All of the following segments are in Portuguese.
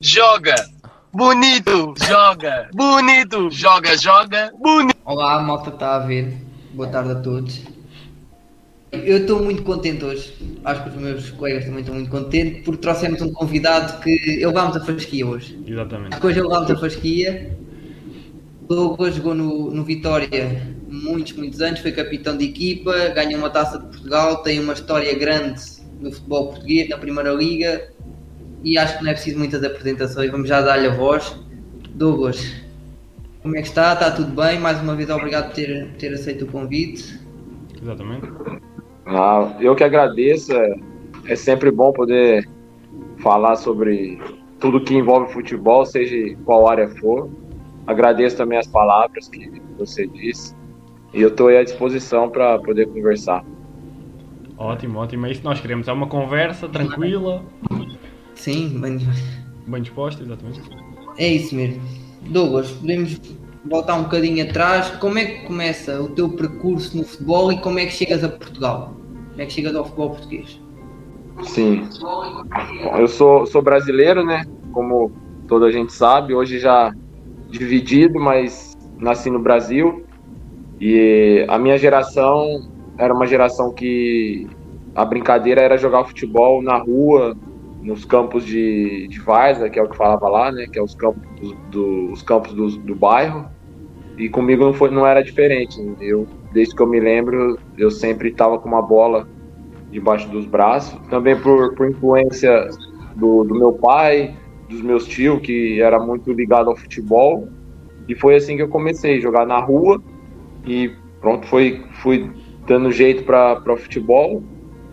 joga, bonito, joga, bonito, joga, joga, bonito. Olá, a malta que está a ver. Boa tarde a todos. Eu estou muito contente hoje. Acho que os meus colegas também estão muito contentes porque trouxemos um convidado que ele levámos a fasquia hoje. Exatamente. Acho que hoje ele levámos a fasquia. Douglas jogou no, no Vitória muitos, muitos anos, foi capitão de equipa, ganhou uma taça de Portugal, tem uma história grande no futebol português, na Primeira Liga, e acho que não é preciso muitas apresentações, vamos já dar-lhe a voz. Douglas, como é que está? Está tudo bem? Mais uma vez obrigado por ter, por ter aceito o convite. Exatamente. Ah, eu que agradeço, é, é sempre bom poder falar sobre tudo que envolve futebol, seja qual área for. Agradeço também as palavras que você disse. E eu estou à disposição para poder conversar. Ótimo, ótimo. É isso que nós queremos. É uma conversa tranquila, Sim, bem, bem disposta, exatamente. é isso mesmo. Douglas, podemos voltar um bocadinho atrás. Como é que começa o teu percurso no futebol e como é que chegas a Portugal? Como é que chegas ao futebol português? Sim. Eu sou, sou brasileiro, né? Como toda a gente sabe, hoje já dividido, mas nasci no Brasil. E a minha geração era uma geração que a brincadeira era jogar futebol na rua, nos campos de, de Várzea, que é o que falava lá, né? Que é os campos do, do- os campos do, do bairro. E comigo não, foi, não era diferente. Eu, desde que eu me lembro, eu sempre estava com uma bola debaixo dos braços. Também por, por influência do, do meu pai, dos meus tios, que era muito ligado ao futebol. E foi assim que eu comecei, jogar na rua. E pronto, foi, fui dando jeito para o futebol.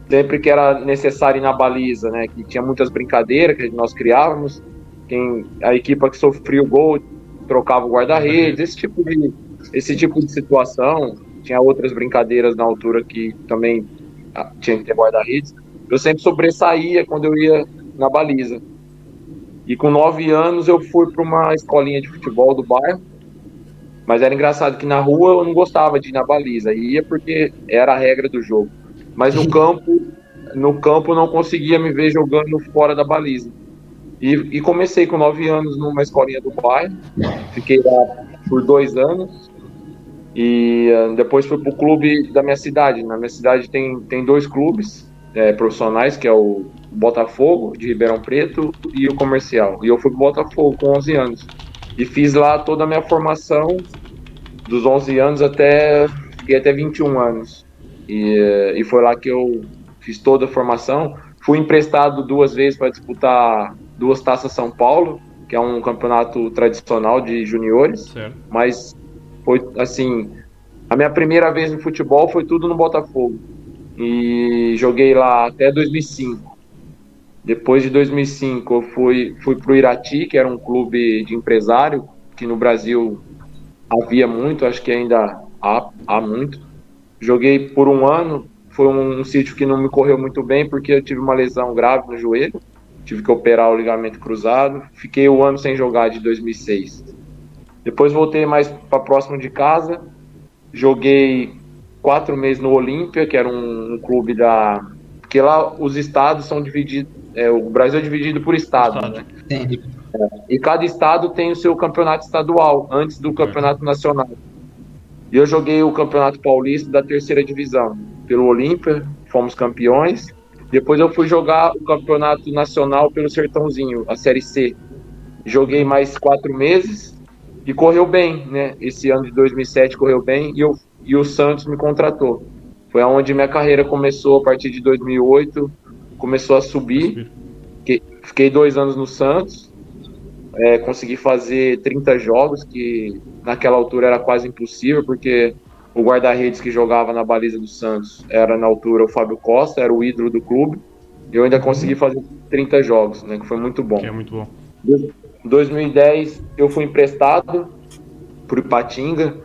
Sempre que era necessário ir na baliza, né? Que tinha muitas brincadeiras que nós criávamos. Quem, a equipa que sofria o gol trocava o guarda-redes, esse tipo de esse tipo de situação. Tinha outras brincadeiras na altura que também ah, tinha que ter guarda-redes. Eu sempre sobressaía quando eu ia na baliza. E com nove anos eu fui para uma escolinha de futebol do bairro. Mas era engraçado que na rua eu não gostava de ir na baliza. Ia porque era a regra do jogo. Mas no campo, no campo não conseguia me ver jogando fora da baliza. E, e comecei com nove anos numa escolinha do bairro. Fiquei lá por dois anos. E ah, depois fui pro clube da minha cidade. Na minha cidade tem, tem dois clubes eh, profissionais, que é o Botafogo, de Ribeirão Preto, e o Comercial. E eu fui pro Botafogo com 11 anos. E fiz lá toda a minha formação, dos 11 anos até, fiquei até 21 anos. E, e foi lá que eu fiz toda a formação. Fui emprestado duas vezes para disputar duas taças São Paulo, que é um campeonato tradicional de juniores Certo. mas foi assim, a minha primeira vez no futebol foi tudo no Botafogo. E joguei lá até 2005. Depois de 2005 eu fui fui pro Irati, que era um clube de empresário que no Brasil havia muito, acho que ainda há, há muito. Joguei por um ano, foi um, um sítio que não me correu muito bem porque eu tive uma lesão grave no joelho, tive que operar o ligamento cruzado. Fiquei um ano sem jogar de 2006. Depois voltei mais para próximo de casa. Joguei quatro meses no Olímpia, que era um, um clube da. Porque lá os estados são divididos. é, o Brasil é dividido por estado, Estado. né? Sim. E cada estado tem o seu campeonato estadual, antes do campeonato nacional. E eu joguei o campeonato paulista da terceira divisão, pelo Olímpia, fomos campeões. Depois eu fui jogar o campeonato nacional pelo Sertãozinho, a Série C. Joguei mais quatro meses e correu bem, né? Esse ano de 2007 correu bem e, eu, e o Santos me contratou. Foi aonde minha carreira começou a partir de 2008, começou a subir. Fiquei, fiquei dois anos no Santos, é, consegui fazer 30 jogos, que naquela altura era quase impossível, porque o guarda-redes que jogava na baliza do Santos era na altura o Fábio Costa, era o ídolo do clube. Eu ainda consegui fazer 30 jogos, né, que foi muito bom. Que é muito bom. Em 2010 eu fui emprestado para o Ipatinga,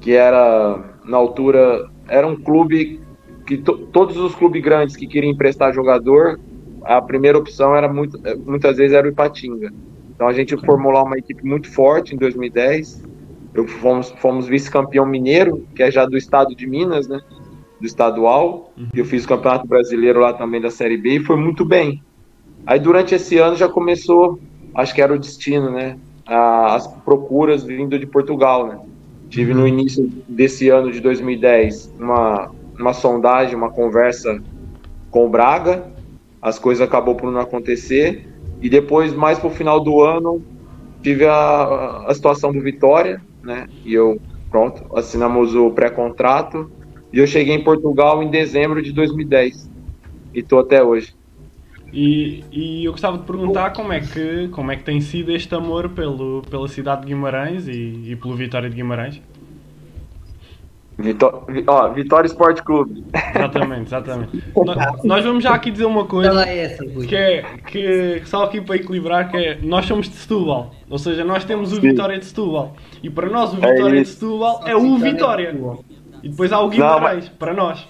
que era na altura era um clube que to- todos os clubes grandes que queriam emprestar jogador, a primeira opção era muito, muitas vezes era o Ipatinga. Então a gente formou lá uma equipe muito forte em 2010. Eu fomos, fomos vice-campeão mineiro, que é já do estado de Minas, né? Do estadual. Eu fiz o campeonato brasileiro lá também da Série B e foi muito bem. Aí durante esse ano já começou acho que era o destino, né? As procuras vindo de Portugal, né? Tive no início desse ano de 2010 uma, uma sondagem, uma conversa com o Braga, as coisas acabou por não acontecer, e depois, mais pro final do ano, tive a, a situação do Vitória, né? E eu, pronto, assinamos o pré-contrato, e eu cheguei em Portugal em dezembro de 2010, e tô até hoje. E, e, eu gostava de perguntar como é que, como é que tem sido este amor pelo, pela cidade de Guimarães e, e pelo Vitória de Guimarães. Vitó ó, Vitória Esporte Clube. Exatamente, exatamente. nós, nós vamos já aqui dizer uma coisa é essa, que é que só aqui para equilibrar que é nós somos de Setúbal, ou seja, nós temos o Sim. Vitória de Setúbal e para nós o Vitória é de Setúbal é o Vitória e depois há o Guimarães Não, para nós.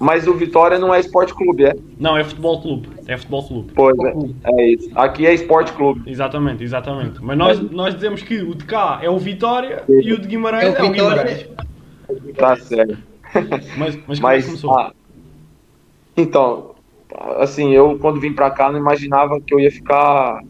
Mas o Vitória não é esporte clube, é? Não, é futebol clube. É futebol clube. Pois é, é isso. Aqui é esporte clube. Exatamente, exatamente. Mas nós, nós dizemos que o de cá é o Vitória Sim. e o de Guimarães é o, é o Guimarães. Tá certo. Mas, mas, é mas? Ah, então, assim, eu quando vim pra cá não imaginava que eu ia ficar,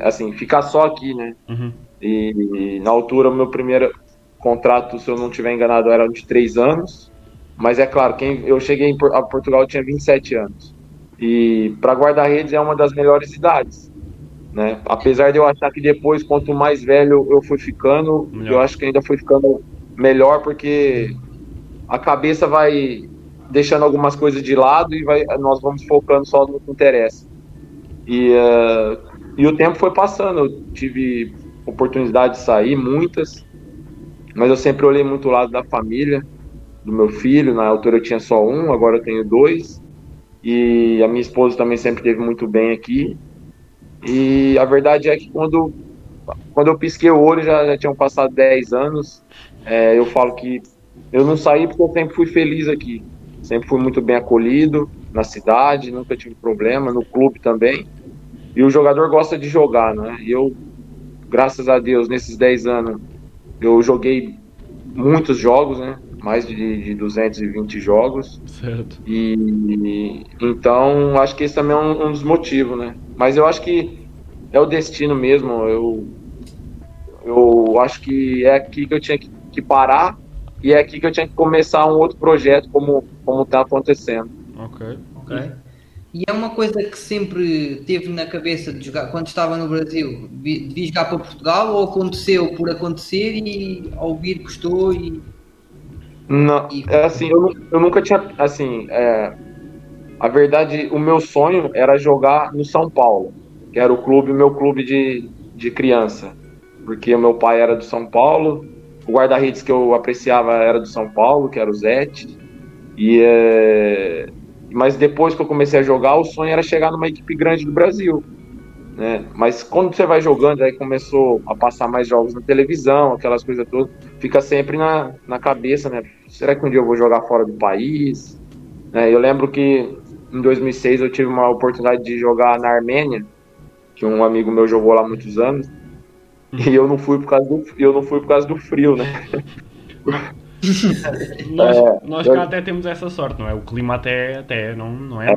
assim, ficar só aqui, né? Uhum. E, e, na altura o meu primeiro contrato, se eu não estiver enganado, era de três anos. Mas é claro, quem eu cheguei em, a Portugal eu tinha 27 anos. E para guarda-redes é uma das melhores idades. Né? Apesar de eu achar que depois, quanto mais velho eu fui ficando, melhor. eu acho que ainda fui ficando melhor porque a cabeça vai deixando algumas coisas de lado e vai, nós vamos focando só no que interessa. E, uh, e o tempo foi passando, eu tive oportunidade de sair, muitas, mas eu sempre olhei muito o lado da família do meu filho. Na altura eu tinha só um, agora eu tenho dois. E a minha esposa também sempre teve muito bem aqui. E a verdade é que quando, quando eu pisquei o olho, já, já tinham passado 10 anos. É, eu falo que eu não saí porque eu sempre fui feliz aqui. Sempre fui muito bem acolhido na cidade, nunca tive problema, no clube também. E o jogador gosta de jogar, né? E eu, graças a Deus, nesses 10 anos, eu joguei muitos jogos, né? mais de, de 220 jogos. Certo. E, então acho que esse também é um, um, dos motivos, né? Mas eu acho que é o destino mesmo. Eu, eu acho que é aqui que eu tinha que, que parar e é aqui que eu tinha que começar um outro projeto como como está acontecendo. Ok, ok. E é uma coisa que sempre teve na cabeça de jogar quando estava no Brasil, de jogar para Portugal ou aconteceu por acontecer e ao vir gostou e não, é assim, eu, eu nunca tinha, assim, é, a verdade, o meu sonho era jogar no São Paulo, que era o clube, meu clube de, de criança, porque o meu pai era do São Paulo, o guarda-redes que eu apreciava era do São Paulo, que era o Zete, e é, mas depois que eu comecei a jogar, o sonho era chegar numa equipe grande do Brasil, né? Mas quando você vai jogando, aí começou a passar mais jogos na televisão, aquelas coisas todas, fica sempre na, na cabeça, né? Será que um dia eu vou jogar fora do país? Né? Eu lembro que em 2006 eu tive uma oportunidade de jogar na Armênia, que um amigo meu jogou lá muitos anos, e eu não fui por causa do, eu não fui por causa do frio, né? nós, é, nós eu... cá até temos essa sorte, não é? O clima até, até não, não é? é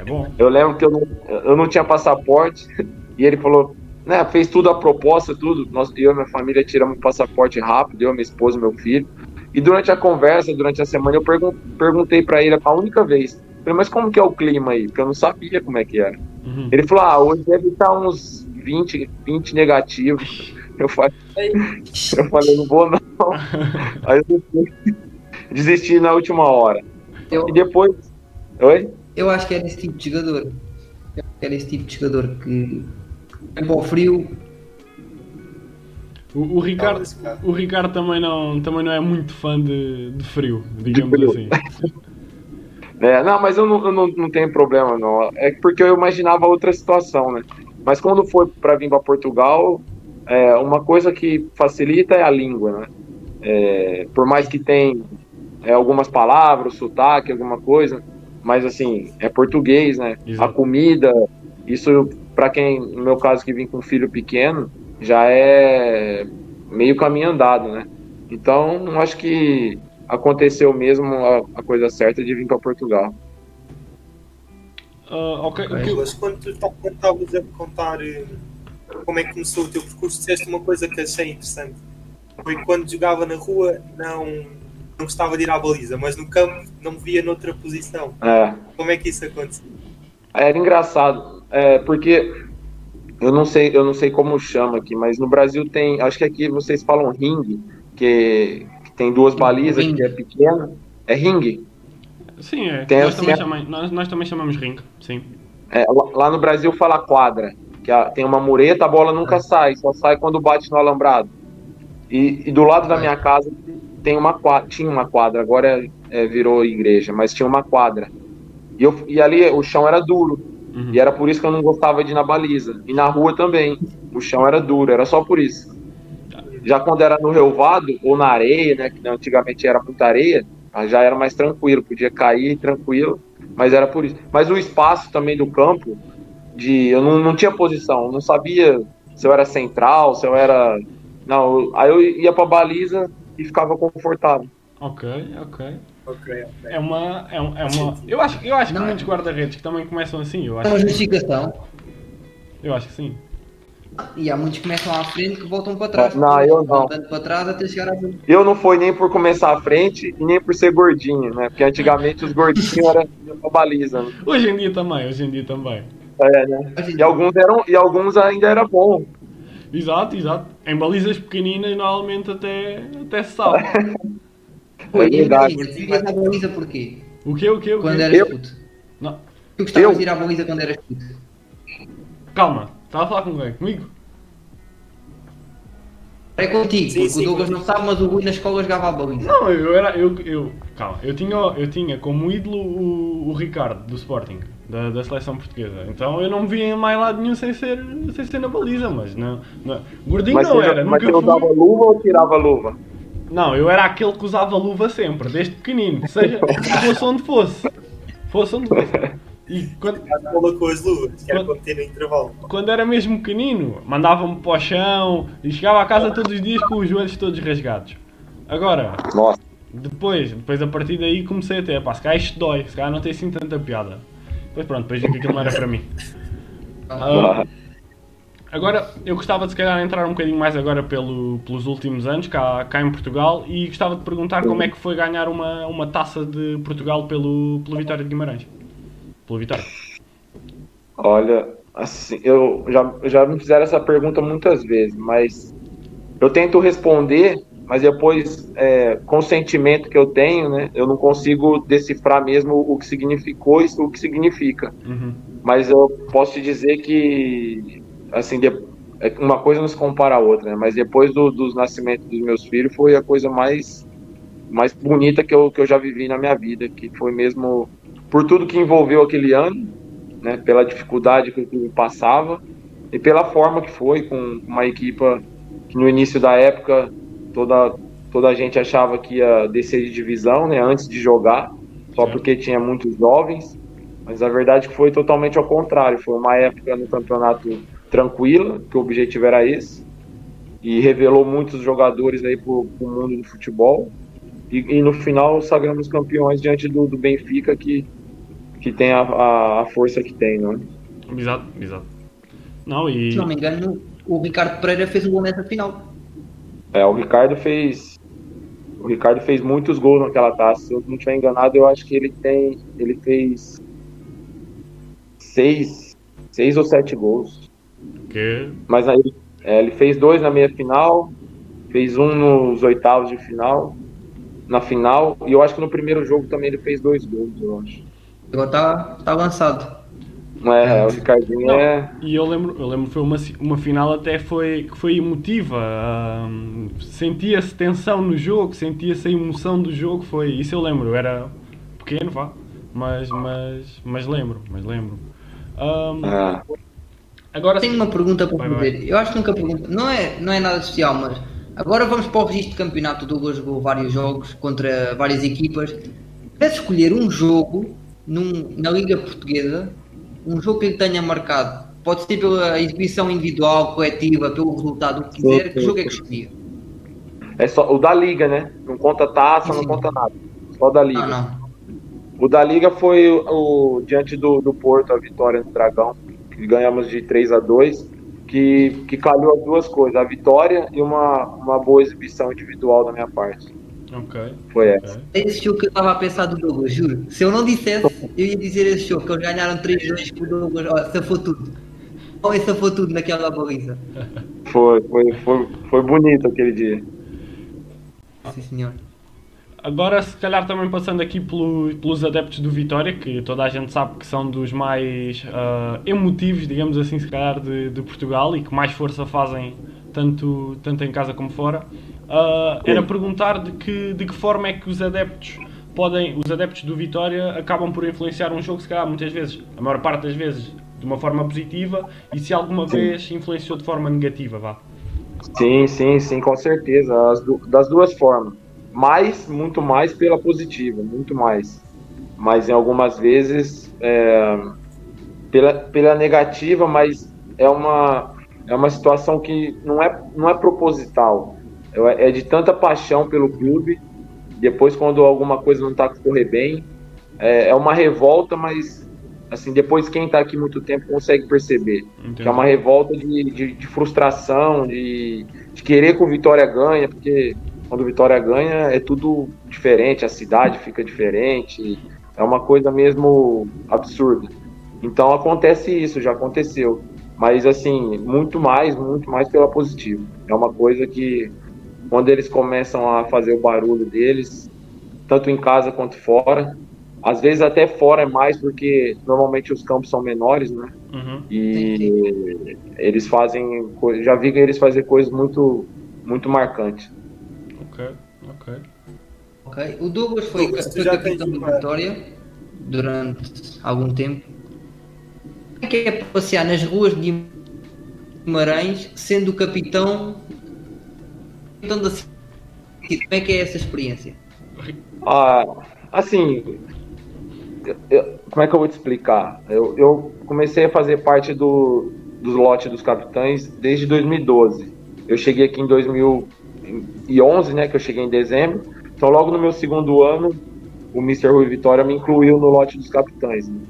é bom. Eu lembro que eu não, eu não tinha passaporte e ele falou, né, fez tudo a proposta, tudo. Nós, eu e minha família tiramos o passaporte rápido, eu, minha esposa, meu filho. E durante a conversa, durante a semana, eu pergun perguntei para ele a única vez. Falei, mas como que é o clima aí? Porque eu não sabia como é que era. Uhum. Ele falou, ah, hoje deve estar uns 20, 20 negativos. Eu falei, eu falei, não vou não. Aí eu desisti na última hora. Eu... E depois. Oi? Eu acho que era esse tipo de jogador. Era esse tipo de jogador que é o frio. O, o Ricardo, o Ricardo também, não, também não é muito fã de, de frio, digamos de frio. assim. É, não, mas eu não, eu não, não tenho problema, não. É porque eu imaginava outra situação, né? Mas quando foi para vir para Portugal, é, uma coisa que facilita é a língua, né? É, por mais que tenha é, algumas palavras, sotaque, alguma coisa, mas assim, é português, né? Exato. A comida, isso para quem, no meu caso que vim com um filho pequeno, já é meio caminho andado, né? Então, acho que aconteceu mesmo a, a coisa certa de vir para Portugal. Uh, ok. Mas quando tu estavas a contar eh, como é que começou o teu percurso, disseste uma coisa que achei interessante. Foi quando jogava na rua, não, não gostava de ir à baliza, mas no campo não me via noutra posição. É. Como é que isso aconteceu? Era engraçado, é, porque eu não sei, eu não sei como chama aqui, mas no Brasil tem, acho que aqui vocês falam ringue, que, que tem duas balizas, ring. que é pequena. É ringue? Sim, é. Nós, assim, também chamamos, nós, nós, também chamamos ringue, sim. É, lá no Brasil fala quadra, que tem uma mureta, a bola nunca é. sai, só sai quando bate no alambrado. E, e do lado da minha casa tem uma quadra, tinha uma quadra, agora é, virou igreja, mas tinha uma quadra. E, eu, e ali o chão era duro. Uhum. E era por isso que eu não gostava de ir na baliza. E na rua também. O chão era duro, era só por isso. Já quando era no relvado ou na areia, né? Que antigamente era muita areia, já era mais tranquilo, podia cair tranquilo, mas era por isso. Mas o espaço também do campo, de eu não, não tinha posição, não sabia se eu era central, se eu era. Não, aí eu ia pra baliza e ficava confortável. Ok, ok. Okay, É uma. É, uma, é uma eu acho, eu acho que muitos guarda-redes que também começam assim. Eu acho é uma justificação. Eu acho que sim. E há muitos que começam à frente que voltam para trás. Não, eu não. para trás até chegar a Eu não fui nem por começar à frente e nem por ser gordinho, né? Porque antigamente os gordinhos eram uma baliza. Né? Hoje em dia também, hoje em dia também. É, né? E alguns, eram, e alguns ainda era bom. Exato, exato. Em balizas pequeninas normalmente até, até se sabe. Pô, é verdade. Tu ias à baliza porquê? O quê, o quê? O quê? Quando eras puto. Não. Tu gostavas de ir à baliza quando eras puto. Calma, estava a falar com quem? Comigo? É contigo, sim, porque sim, o Douglas não sabe, mas o Rui na escola jogava a baliza. Não, eu era. Eu, eu, calma, eu tinha, eu tinha como ídolo o, o Ricardo do Sporting, da, da seleção portuguesa. Então eu não me via mais lado nenhum sem ser, sem ser na baliza, mas não. não gordinho mas não era, mas nunca Mas usava luva ou tirava luva? Não, eu era aquele que usava luva sempre, desde pequenino, seja fosse onde fosse. Fosse onde fosse. E quando, bola com as luvas, que era quando, intervalo. Quando era mesmo pequenino, mandava-me para o chão e chegava a casa todos os dias com os joelhos todos rasgados. Agora, Nossa. depois, depois a partir daí comecei a ter, pá, se calhar isto dói, se calhar não tem assim tanta piada. Depois pronto, depois vi que aquilo não era para mim. Uh, Agora, eu gostava de se calhar entrar um bocadinho mais agora pelo, pelos últimos anos, cá, cá em Portugal, e gostava de perguntar como é que foi ganhar uma, uma taça de Portugal pelo, pelo Vitória de Guimarães. Pelo Vitória. Olha, assim, eu já, já me fizeram essa pergunta muitas vezes, mas eu tento responder, mas depois, é, com o sentimento que eu tenho, né, eu não consigo decifrar mesmo o que significou e o que significa. Uhum. Mas eu posso te dizer que assim, de, é, uma coisa não se compara a outra, né? Mas depois do, dos nascimentos dos meus filhos foi a coisa mais mais bonita que eu, que eu já vivi na minha vida, que foi mesmo por tudo que envolveu aquele ano, né? Pela dificuldade que o clube passava e pela forma que foi com uma equipa que no início da época toda toda a gente achava que ia descer de divisão, né? Antes de jogar, só porque tinha muitos jovens. Mas a verdade foi totalmente ao contrário. Foi uma época no campeonato tranquila, que o objetivo era esse, e revelou muitos jogadores aí pro, pro mundo do futebol. E, e, no final sagramos campeões diante do, do Benfica, que, que tem a, a, a, força que tem, não é? Exato, exato. Não, e... Se não me engano, o Ricardo Pereira fez o gol nessa final. É, o Ricardo fez. O Ricardo fez muitos gols naquela taça. Se eu não estiver enganado, eu acho que ele tem. Ele fez seis, seis ou sete gols. Que... Mas aí é, ele fez dois na meia final, fez um nos oitavos de final, na final, e eu acho que no primeiro jogo também ele fez dois gols, eu acho. Agora tá, tá avançado. É, o Ricardinho Não, é. E eu lembro, eu lembro foi uma, uma final até foi, que foi emotiva. sentia-se tensão no jogo, sentia-se a emoção do jogo. Foi, isso eu lembro, eu era pequeno, vá. Mas, mas, mas lembro, mas lembro. Um, ah. Agora tenho uma pergunta para fazer. Eu acho que nunca pergunto. Não é, não é nada especial, mas agora vamos para o registro de campeonato. O Douglas jogou vários jogos contra várias equipas. Deve escolher um jogo num, na Liga Portuguesa, um jogo que ele tenha marcado. Pode ser pela exibição individual, coletiva, pelo resultado, o que quiser. Que jogo é que escolhia? É só o da Liga, né? Não conta taça, Sim. não conta nada. Só da Liga. Não, não. O da Liga foi o, o diante do, do Porto, a vitória no Dragão, que ganhamos de 3 a 2 que, que calhou as duas coisas, a vitória e uma, uma boa exibição individual da minha parte. Ok. Foi essa. É esse jogo que eu estava a pensar do Douglas, juro. Se eu não dissesse, eu ia dizer esse jogo, que eles ganharam 3-2 com o Douglas. Olha, safou tudo. Olha, safou tudo naquela baliza. Foi, foi, foi, foi bonito aquele dia. Sim, senhor. Agora, se calhar também passando aqui pelo, pelos adeptos do Vitória, que toda a gente sabe que são dos mais uh, emotivos, digamos assim, se calhar, de, de, Portugal e que mais força fazem tanto, tanto em casa como fora. Uh, era perguntar de que, de que forma é que os adeptos podem, os adeptos do Vitória acabam por influenciar um jogo, se calhar muitas vezes, a maior parte das vezes, de uma forma positiva e se alguma sim. vez influenciou de forma negativa, vá. Sim, sim, sim, com certeza, das duas formas mais, muito mais pela positiva, muito mais. Mas em algumas vezes é, pela, pela negativa, mas é uma, é uma situação que não é, não é proposital. É, é de tanta paixão pelo clube. Depois, quando alguma coisa não está correr bem, é, é uma revolta, mas assim depois quem está aqui muito tempo consegue perceber Entendi. que é uma revolta de, de, de frustração, de, de, querer que o Vitória ganhe, porque quando o Vitória ganha, é tudo diferente, a cidade fica diferente, é uma coisa mesmo absurda. Então acontece isso, já aconteceu. Mas assim, muito mais, muito mais pela positiva. É uma coisa que quando eles começam a fazer o barulho deles, tanto em casa quanto fora, às vezes até fora é mais porque normalmente os campos são menores, né? Uhum. E eles fazem, já vi eles fazer coisas muito, muito marcantes. Ok, ok. Ok. O Douglas foi, Douglas, foi capitão da Vitória durante algum tempo. Como é que é passear nas ruas de Guimarães sendo o capitão, capitão da cidade? Como é que é essa experiência? Ah, assim, eu, como é que eu vou te explicar? Eu, eu comecei a fazer parte do, dos lotes dos capitães desde 2012. Eu cheguei aqui em 2000 2011, né, que eu cheguei em dezembro. Então, logo no meu segundo ano, o Mr. Rui Vitória me incluiu no lote dos capitães. Né?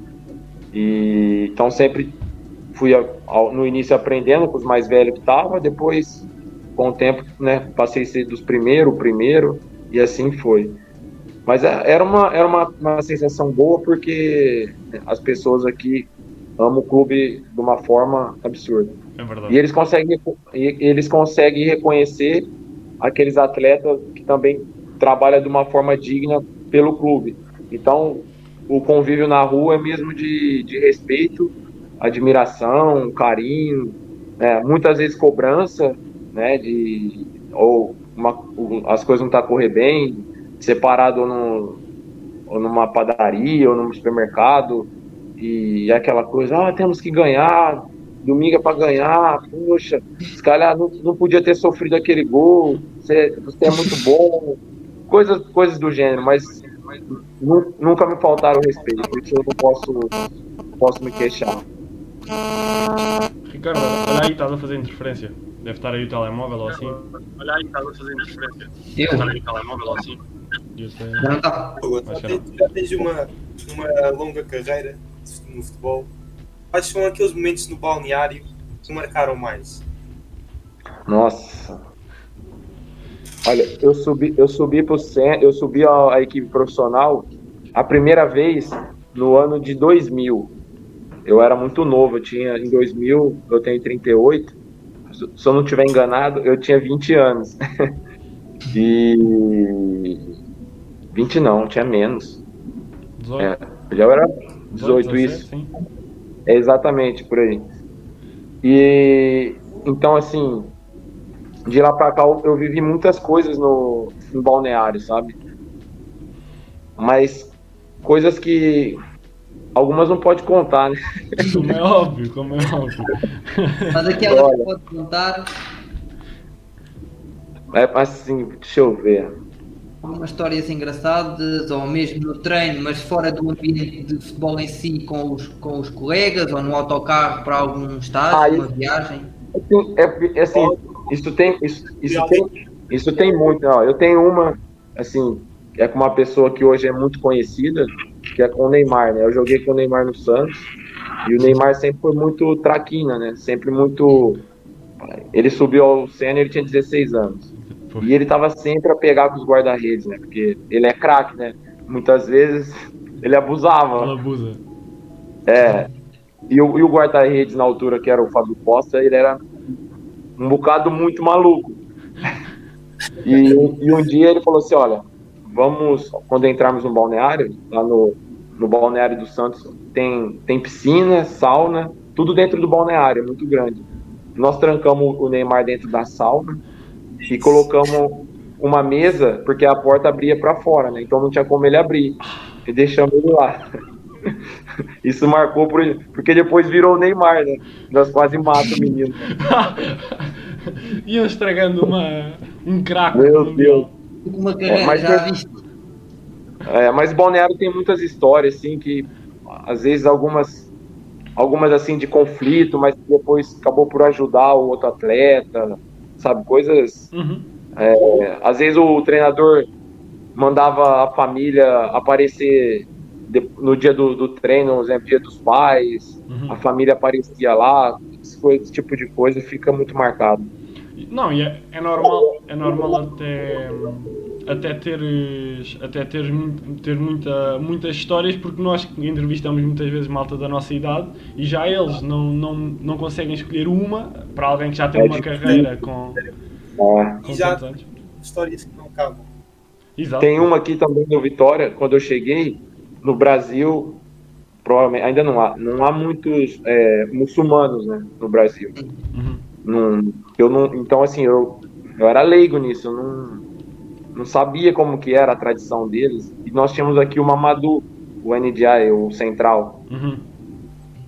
E então sempre fui ao, no início aprendendo com os mais velhos que estavam, depois com o tempo, né, passei a ser dos primeiros, o primeiro e assim foi. Mas é, era uma era uma, uma sensação boa porque as pessoas aqui amam o clube de uma forma absurda. É e eles conseguem eles conseguem reconhecer aqueles atletas que também trabalham de uma forma digna pelo clube. Então, o convívio na rua é mesmo de, de respeito, admiração, carinho, né? muitas vezes cobrança, né? De, ou uma, as coisas não tá correr bem, separado no, ou numa padaria ou num supermercado, e aquela coisa, ah, temos que ganhar, domingo é para ganhar, poxa, se calhar não, não podia ter sofrido aquele gol, você, você é muito bom, coisas, coisas do gênero, mas nunca me faltaram respeito, isso eu não posso, posso me queixar. Ricardo, olha aí, estás a fazer interferência. Deve estar aí o telemóvel ou assim. Olha aí, estás a fazer interferência. Eu? Deve estar aí o telemóvel ou assim. Não está. Já tens uma, uma longa carreira no futebol quais são aqueles momentos no balneário que marcaram mais? Nossa. Olha, eu subi, eu subi pro eu subi a, a equipe profissional a primeira vez no ano de 2000. Eu era muito novo, eu tinha em 2000, eu tenho 38. Se eu não tiver enganado, eu tinha 20 anos. e 20 não, tinha menos. 18. É, já era 18 17, isso. Sim. É exatamente por aí. E então assim, de lá para cá eu vivi muitas coisas no, no balneário, sabe? Mas coisas que algumas não pode contar, né? Como é óbvio, como é óbvio. Mas aquela que pode contar. É assim, deixa eu ver umas histórias engraçadas, ou mesmo no treino, mas fora do ambiente de futebol em si, com os, com os colegas, ou no autocarro para algum estágio, ah, uma viagem? É, é, assim, isso tem, isso, isso tem, isso tem muito. Ó, eu tenho uma, assim, é com uma pessoa que hoje é muito conhecida, que é com o Neymar, né? Eu joguei com o Neymar no Santos e o Neymar sempre foi muito traquina, né? Sempre muito. Ele subiu ao Senna ele tinha 16 anos. E ele tava sempre a pegar com os guarda-redes, né? Porque ele é craque, né? Muitas vezes ele abusava. Ele abusa. É. E o, e o guarda-redes na altura, que era o Fábio Costa, ele era um bocado muito maluco. E, e um dia ele falou assim: olha, vamos, quando entrarmos no balneário, lá no, no balneário do Santos, tem, tem piscina, sauna, tudo dentro do balneário, é muito grande. Nós trancamos o Neymar dentro da sauna e colocamos uma mesa, porque a porta abria para fora, né? Então não tinha como ele abrir. E deixamos ele lá. Isso marcou por, porque depois virou o Neymar, né? Nós quase matamos o menino. Iam estragando uma, um craque. Meu Deus. Uma carreira, Mas já eu- viste? É, mas Balneário tem muitas histórias, assim, que às vezes algumas, algumas assim de conflito, mas depois acabou por ajudar o outro atleta, sabe? Coisas. Uhum. é, às vezes o treinador mandava a família aparecer no dia do, do treino, exemplo, dia dos pais, Uhum. a família aparecia lá, esse tipo de coisa fica muito marcado. Não, e é, é normal, é normal até, até teres, até teres, ter muita, muitas histórias, porque nós entrevistamos muitas vezes malta da nossa idade e já eles não, não, não conseguem escolher uma para alguém que já tem É uma carreira com, É. com anos. Histórias que não acabam. Exato. Tem uma aqui também no Vitória, quando eu cheguei no Brasil, provavelmente ainda não há, não há muitos é, muçulmanos, né, no Brasil. Uhum. Não, eu não, então assim, eu, eu era leigo nisso, eu não, não sabia como que era a tradição deles. E nós tínhamos aqui o Mamadou, o NDI, o central. Uhum.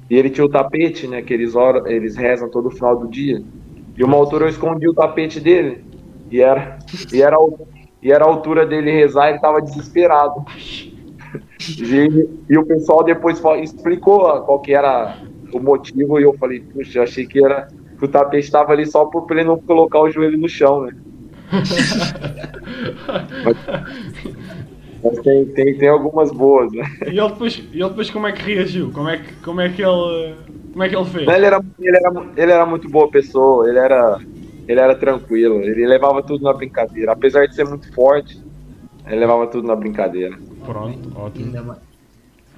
E ele tinha o tapete, né, que eles, oram, eles rezam todo final do dia. E uma altura eu escondi o tapete dele. E era, e era, a- e era a altura dele rezar, ele tava desesperado. E, e o pessoal depois explicou qual que era o motivo, e eu falei, puxa, eu achei que era o tapete estava ali só por ele não colocar o joelho no chão, né? Mas tem, tem, tem algumas boas, né? E ele depois, e ele depois como é que reagiu? Como é que, como é que ele. Como é que ele fez? Ele era, ele, era, ele era muito boa pessoa, ele era, ele era tranquilo, ele levava tudo na brincadeira. Apesar de ser muito forte, ele levava tudo na brincadeira. Pronto, ótimo.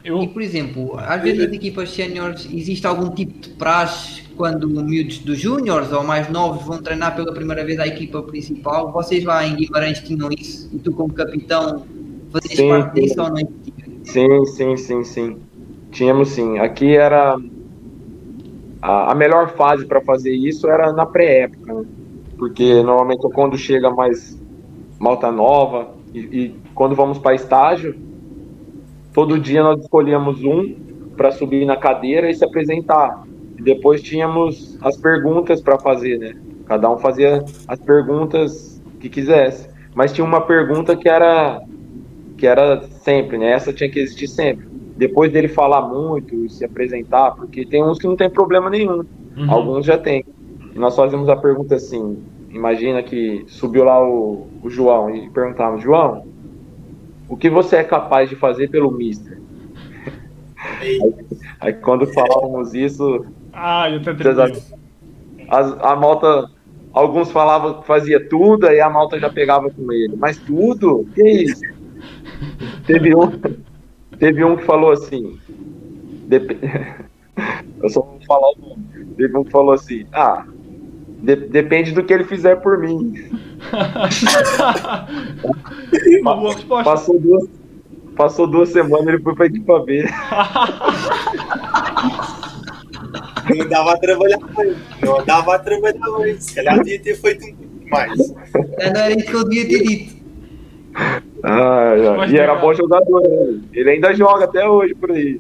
Bem. E, Eu, por exemplo, às vezes nas equipas séniores existe algum tipo de praxe quando miúdos dos júniores ou mais novos vão treinar pela primeira vez à equipa principal. Vocês lá em Guimarães tinham isso e tu, como capitão, fazias Sim, parte sim. disso ou não existia? Sim, sim, sim, sim. Tínhamos sim. Aqui era a, a melhor fase para fazer isso era na pré-época, né? porque normalmente quando chega mais malta nova e, e quando vamos para estágio, todo dia nós escolhíamos um para subir na cadeira e se apresentar. E depois tínhamos as perguntas para fazer, né? Cada um fazia as perguntas que quisesse. Mas tinha uma pergunta que era que era sempre, né? Essa tinha que existir sempre. Depois dele falar muito e se apresentar, porque tem uns que não tem problema nenhum, Uhum. alguns já tem. E nós fazemos a pergunta assim: imagina que subiu lá o, o João e perguntávamos, João, o que você é capaz de fazer pelo Mister? Aí, Aí quando falávamos isso, Ah, as- a malta, alguns falavam que fazia tudo, aí a malta já pegava com ele. Mas tudo? Que isso? Teve um, teve um que falou assim. dep- Eu só vou falar o nome. Teve um que falou assim: Ah, de- depende do que ele fizer por mim. Uma boa resposta. Passou duas, passou duas semanas ele foi pra equipa B. não andava a trabalhar bem. Não andava a trabalhar bem. Se calhar devia ter feito um pouco mais. Já não era isso que eu devia ter dito. Ah, e era bom jogador, né? Ele ainda joga até hoje por aí.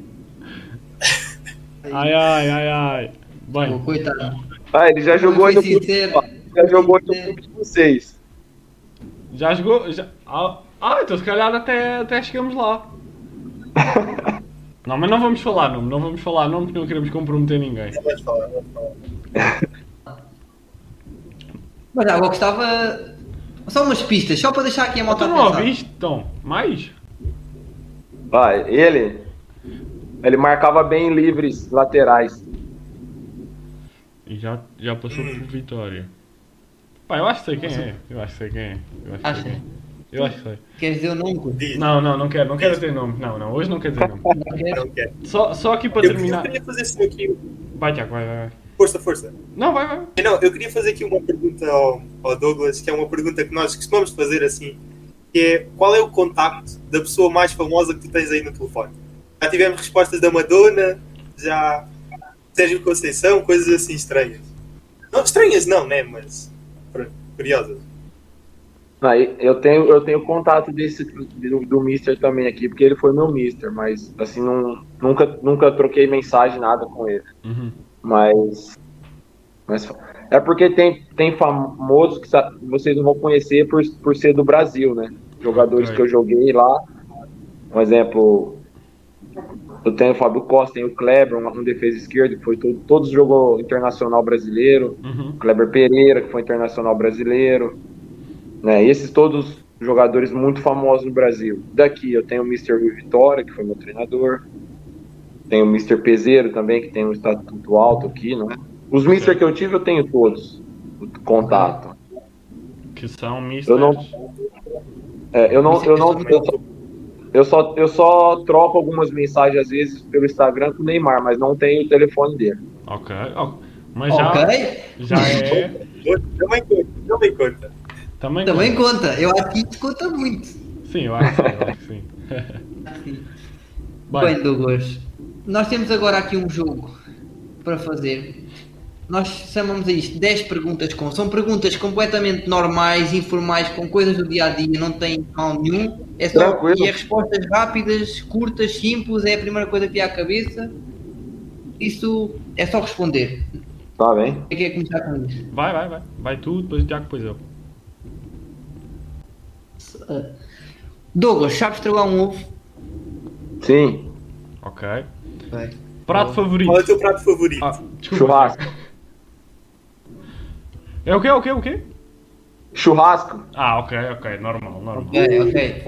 Ai, ai, ai, ai. Bem, coitado. Ah, ele já jogou no clube, já jogou aí no clube de vocês. Já jogou. Já... Ah, ah, então se calhar até, até chegamos lá. Não, mas não vamos falar nome, não vamos falar nome porque não queremos comprometer ninguém. Não vais falar, não vais falar. Mas agora gostava. Só umas pistas, só para deixar aqui a moto Tu não ouviste, então? Mais? Ah, ele. Ele marcava bem livres laterais. E já, já passou por Vitória. Pá, eu acho que sei quem é. Eu acho que sei quem é. Eu acho que sei quem é. Eu acho que sei. Queres dizer o nome? Diz. Não, não, não quero, não quero ter nome. Não, não, hoje não quero ter nome. Não quero. Só, só aqui para Eu, eu terminar. queria fazer assim aqui. Vai, Tiago, vai, vai, vai. Força, força. Não, vai, vai. Não, eu queria fazer aqui uma pergunta ao, ao Douglas, que é uma pergunta que nós costumamos fazer assim, que é qual é o contacto da pessoa mais famosa que tu tens aí no telefone? Já tivemos respostas da Madonna, já Sérgio Conceição, coisas assim estranhas. Não, estranhas não, né? Mas curiosas. Aí, eu tenho eu tenho contato desse do, do Mister também aqui, porque ele foi meu Mister, mas assim não, nunca nunca troquei mensagem nada com ele. Uhum. Mas mas é porque tem tem famosos que vocês não vão conhecer por, por ser do Brasil, né? Jogadores Ok. que eu joguei lá. Um exemplo, eu tenho o Fábio Costa, tem o Kleber, um, um defesa esquerdo que foi todo, todos jogou internacional brasileiro. Uhum. Kleber Pereira, que foi internacional brasileiro. Né? Esses todos jogadores muito famosos no Brasil. Daqui eu tenho o Mr. Rui Vitória, que foi meu treinador. Tenho o Mr. Peseiro também, que tem um estatuto alto aqui, né? Os Mr. que eu tive, eu tenho todos. O contato. Que são Eu misters. não. É, eu não. Eu, não eu, só, eu, só, troco algumas mensagens, às vezes, pelo Instagram com o Neymar, mas não tenho o telefone dele. Ok. ok. Mas já, Ok, já é. Também conta, também conta. Também, também conta. conta. Eu acho que isso conta muito. Sim, eu acho que sim. Eu acho que sim. Sim. Bem, Bem, Douglas, nós temos agora aqui um jogo para fazer. Nós chamamos a isto 10 perguntas com. São perguntas completamente normais, informais, com coisas do dia a dia, não tem mal nenhum. É só Tranquilo. e é respostas rápidas, curtas, simples, é a primeira coisa que vier à cabeça. Isso é só responder. Tá bem? Quem quer começar com isso? vai, vai, vai. Vai tu, depois o Tiago, depois eu. Douglas, sabes estragar um ovo? Sim. Ok. Vai. Prato favorito. Qual é o teu prato favorito? Ah, desculpa. Churrasco. É o quê? O quê? O quê? Churrasco. Ah, ok, ok. Normal, normal. Ok, ok.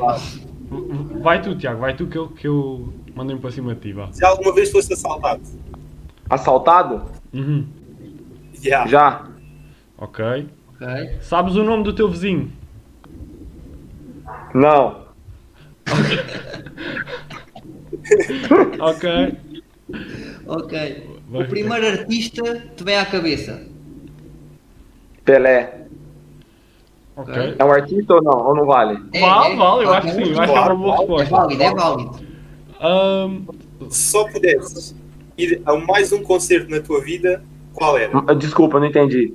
Vai tu, Tiago, vai tu que eu, que eu mandei-me para cima de ti, vá. Já alguma vez foste assaltado? Assaltado? Uhum. Já. Já. Ok. Ok. Sabes o nome do teu vizinho? Não. Ok. Ok. O primeiro artista te vem à cabeça. Pelé. Ok. É um artista ou não? Ou não vale? É, Vale, é. vale, eu Ok. acho que sim. Eu acho que é uma boa É resposta. válido, é válido. Se só pudesses ir a mais um concerto na tua vida, qual era? Ah, Desculpa, não entendi.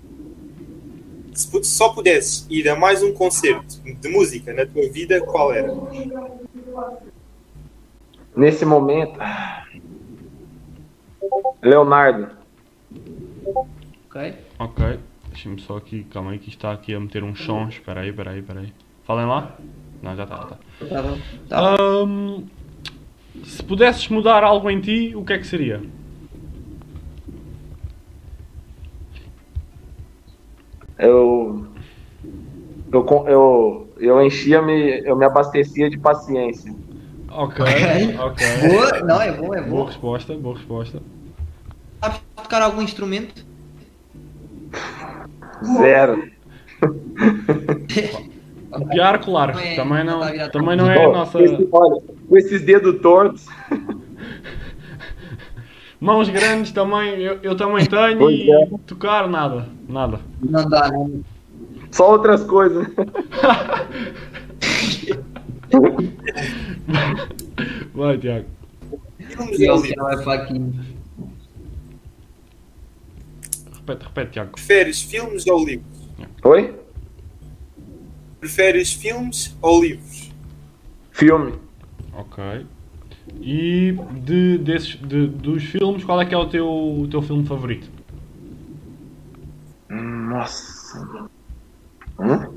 Se só pudesses ir a mais um concerto de música na tua vida, qual era? Nesse momento. Leonardo. Ok. ok. Deixa-me só aqui, calma aí que isto está aqui a meter uns sons. Espera aí, espera aí, espera aí. Falem lá? Não, já está, já está. Tá bom. Tá bom. Se pudesses mudar algo em ti, o que é que seria? Eu. Eu, eu, eu enchia-me, eu me abastecia de paciência. Ok, Ok. Boa. Não, é bom, é Boa bom. resposta, boa resposta. Sabes tocar algum instrumento? Zero. Piar, claro. Não é- Também não também não é a nossa. com esse- olha, com esses dedos tortos. Mãos grandes também, eu, eu também tenho Pois e é. tocar nada, nada. Não dá, não. Só outras coisas. Vai, Tiago. Ele não é aqui. Repete, repete, Tiago. Preferes filmes ou livros? Oi? Preferes filmes ou livros? Filme. Ok. E de, desses, de- dos filmes, qual é que é o teu, o teu filme favorito? Nossa. Hum?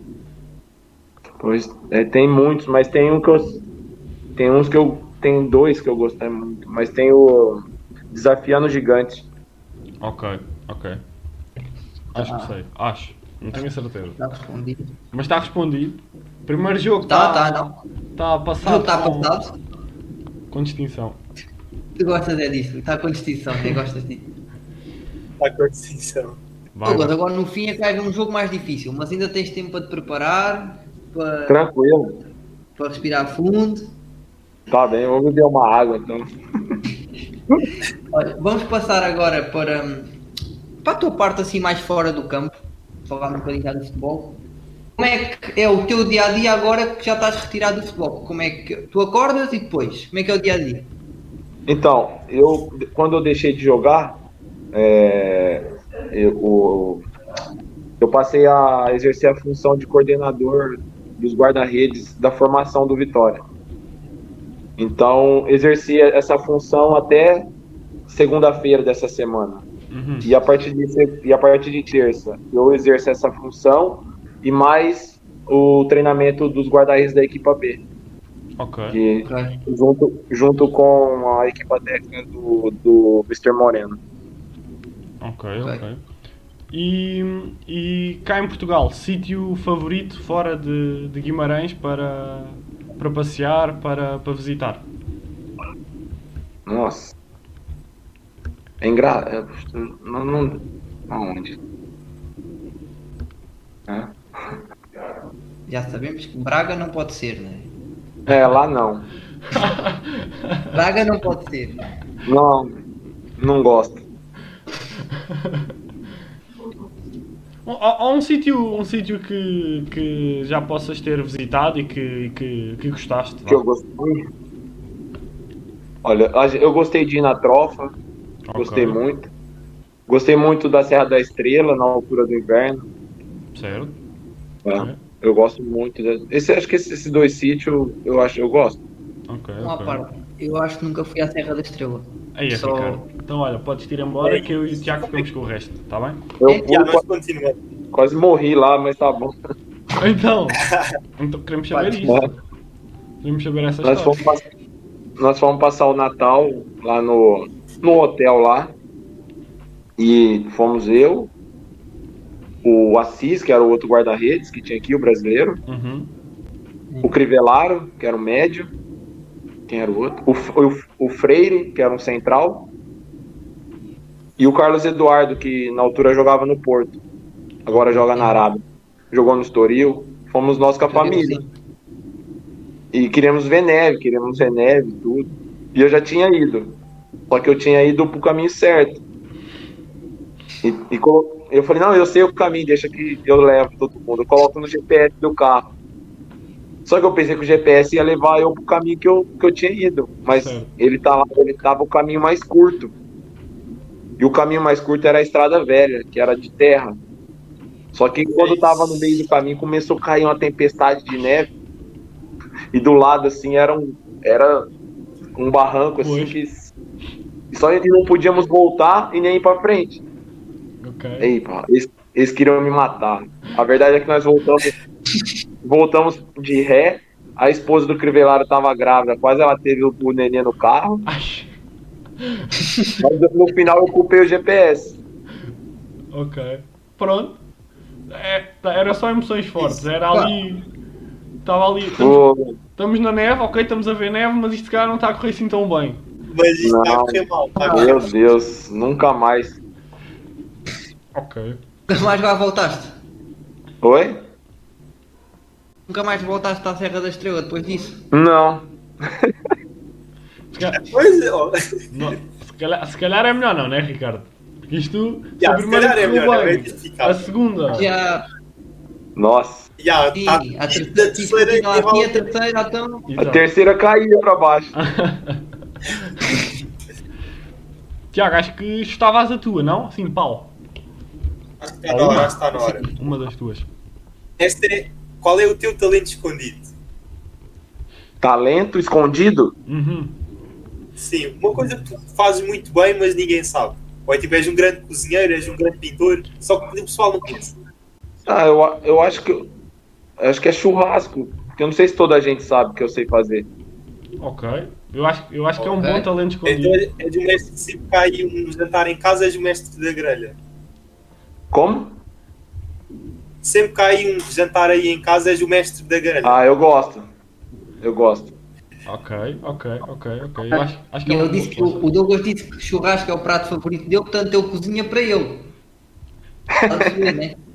Pois, é, tem muitos, mas tem um que eu. Tem uns que eu. Tem dois que eu gostei muito, mas tem o Desafiando o Gigante. Ok, ok. Acho que sei, acho. Não tenho a certeza. Está respondido. Mas está respondido. Primeiro jogo Tá, está tá, não. tá a O passar jogo está com, passado. Com distinção. Tu gostas é disso, está com distinção, nem gostas disso. Está com distinção. Vai, Douglas, vai. agora no fim é que vai haver um jogo mais difícil, mas ainda tens tempo para te preparar, para, Tranquilo. para respirar fundo. Tá bem, vou beber uma água então. Olha, vamos passar agora para, hum, para a tua parte assim mais fora do campo, falar um bocadinho já do futebol. Como é que é o teu dia a dia agora que já estás retirado do futebol? Como é que tu acordas e depois? Como é que é o dia a dia? Então, eu quando eu deixei de jogar, é, eu, eu passei a exercer a função de coordenador dos guarda-redes da formação do Vitória. Então, exerci essa função até segunda-feira dessa semana. Uhum. E a partir de, e a partir de terça, eu exerço essa função e mais o treinamento dos guarda-redes da equipa B, Ok. que Ok. junto, junto com a equipa técnica do, do Mr. Moreno. Ok, Ok. ok. E, e cá em Portugal, sítio favorito fora de, de Guimarães para, para passear, para, para visitar? Nossa. É engraçado. Não, não. Aonde? É? Já sabemos que Braga não pode ser, né? É, lá não. Braga não pode ser. Não, não gosto. Há, há um sítio um sítio que, que já possas ter visitado e que, que, que gostaste? Que eu gostei. Olha, eu gostei de ir na trofa, Gostei muito. Gostei muito da Serra da Estrela na altura do inverno. Certo. né? Ok. Eu gosto muito. de- Esse, acho que esses, dois sítios eu acho eu gosto. Ok, Uma parte. Eu acho que nunca fui à Serra da Estrela. Aí é, Só- Ricardo. Então olha, podes ir embora que eu e o Tiago ficamos com o resto, está bem? Eu É, fui, Já, nós qua- continuamos. quase morri lá, mas tá bom. Então, então queremos saber Pode. isso. É. Queremos saber essa Nós história. fomos, nós fomos passar o Natal lá no, no hotel lá. E fomos eu, o Assis, que era o outro guarda-redes que tinha aqui, o brasileiro, Uhum. o Crivellaro, que era o médio, quem era o outro? O, o, o Freire, que era um central, e o Carlos Eduardo, que na altura jogava no Porto, agora joga na Arábia, jogou no Estoril. Fomos nós com a família. E queríamos ver neve, queríamos ver neve e tudo. E eu já tinha ido. Só que eu tinha ido pro caminho certo. E, e eu falei, não, eu sei o caminho, deixa que eu levo todo mundo. Eu coloco no GPS do carro. Só que eu pensei que o GPS ia levar eu pro caminho que eu, que eu tinha ido. Mas Certo. ele tava, ele tava o caminho mais curto. E o caminho mais curto era a estrada velha, que era de terra. Só que quando eu tava no meio do caminho, começou a cair uma tempestade de neve. E do lado, assim, era um, era um barranco, assim, Poxa. que só e não podíamos voltar e nem ir pra frente. Ok. Ei, pá, eles, eles queriam me matar. A verdade é que nós voltamos, voltamos de ré. A esposa do Crivellaro tava grávida, quase ela teve o, o neném no carro. Mas no final eu culpei o GPS. ok. Pronto. É, tá, era só emoções fortes. Era ali. Estava ali. Estamos, estamos na neve, ok, estamos a ver neve, mas isto cara não está a correr assim tão bem. Mas isto está a Não. correr mal. Está a correr Meu Deus, nunca mais. Ok. Nunca mais lá voltaste. Oi? Nunca mais voltaste à Serra da Estrela depois disso. Não. Se calhar, Pois é, ó. não, se, calhar, se calhar é melhor não, né, Ricardo? Porque isto. Já, a se primeira é melhor, é bem. justificável. A segunda. Já, Nossa. Já, sim, tá- a é igual- a terceira, então. A Exato. terceira caiu pra baixo. Tiago, acho que estavas a tua, não? Sim, pau. Acho que está na hora, acho que está na hora. Uma das tuas. Esta é, qual é o teu talento escondido? Talento escondido? Uhum. Sim, uma coisa que tu fazes muito bem, mas ninguém sabe. Ou é tipo, és um grande cozinheiro, és um grande pintor, só que o pessoal não conhece. Ah, eu, eu acho que. eu- acho que é churrasco. Porque eu não sei se toda a gente sabe que eu sei fazer. Ok. Eu acho, eu acho que é um bom talento escondido. és és o mestre, se cair um jantar em casa, és o mestre da grelha. Como? Sempre que há aí um jantar aí em casa, és o mestre da grelha. Ah, eu gosto. Eu gosto. Ok, ok, ok, ok. Eu acho, acho que é ele disse que o, o Douglas disse que churrasco é o prato favorito dele, portanto ele cozinha para ele. Está né?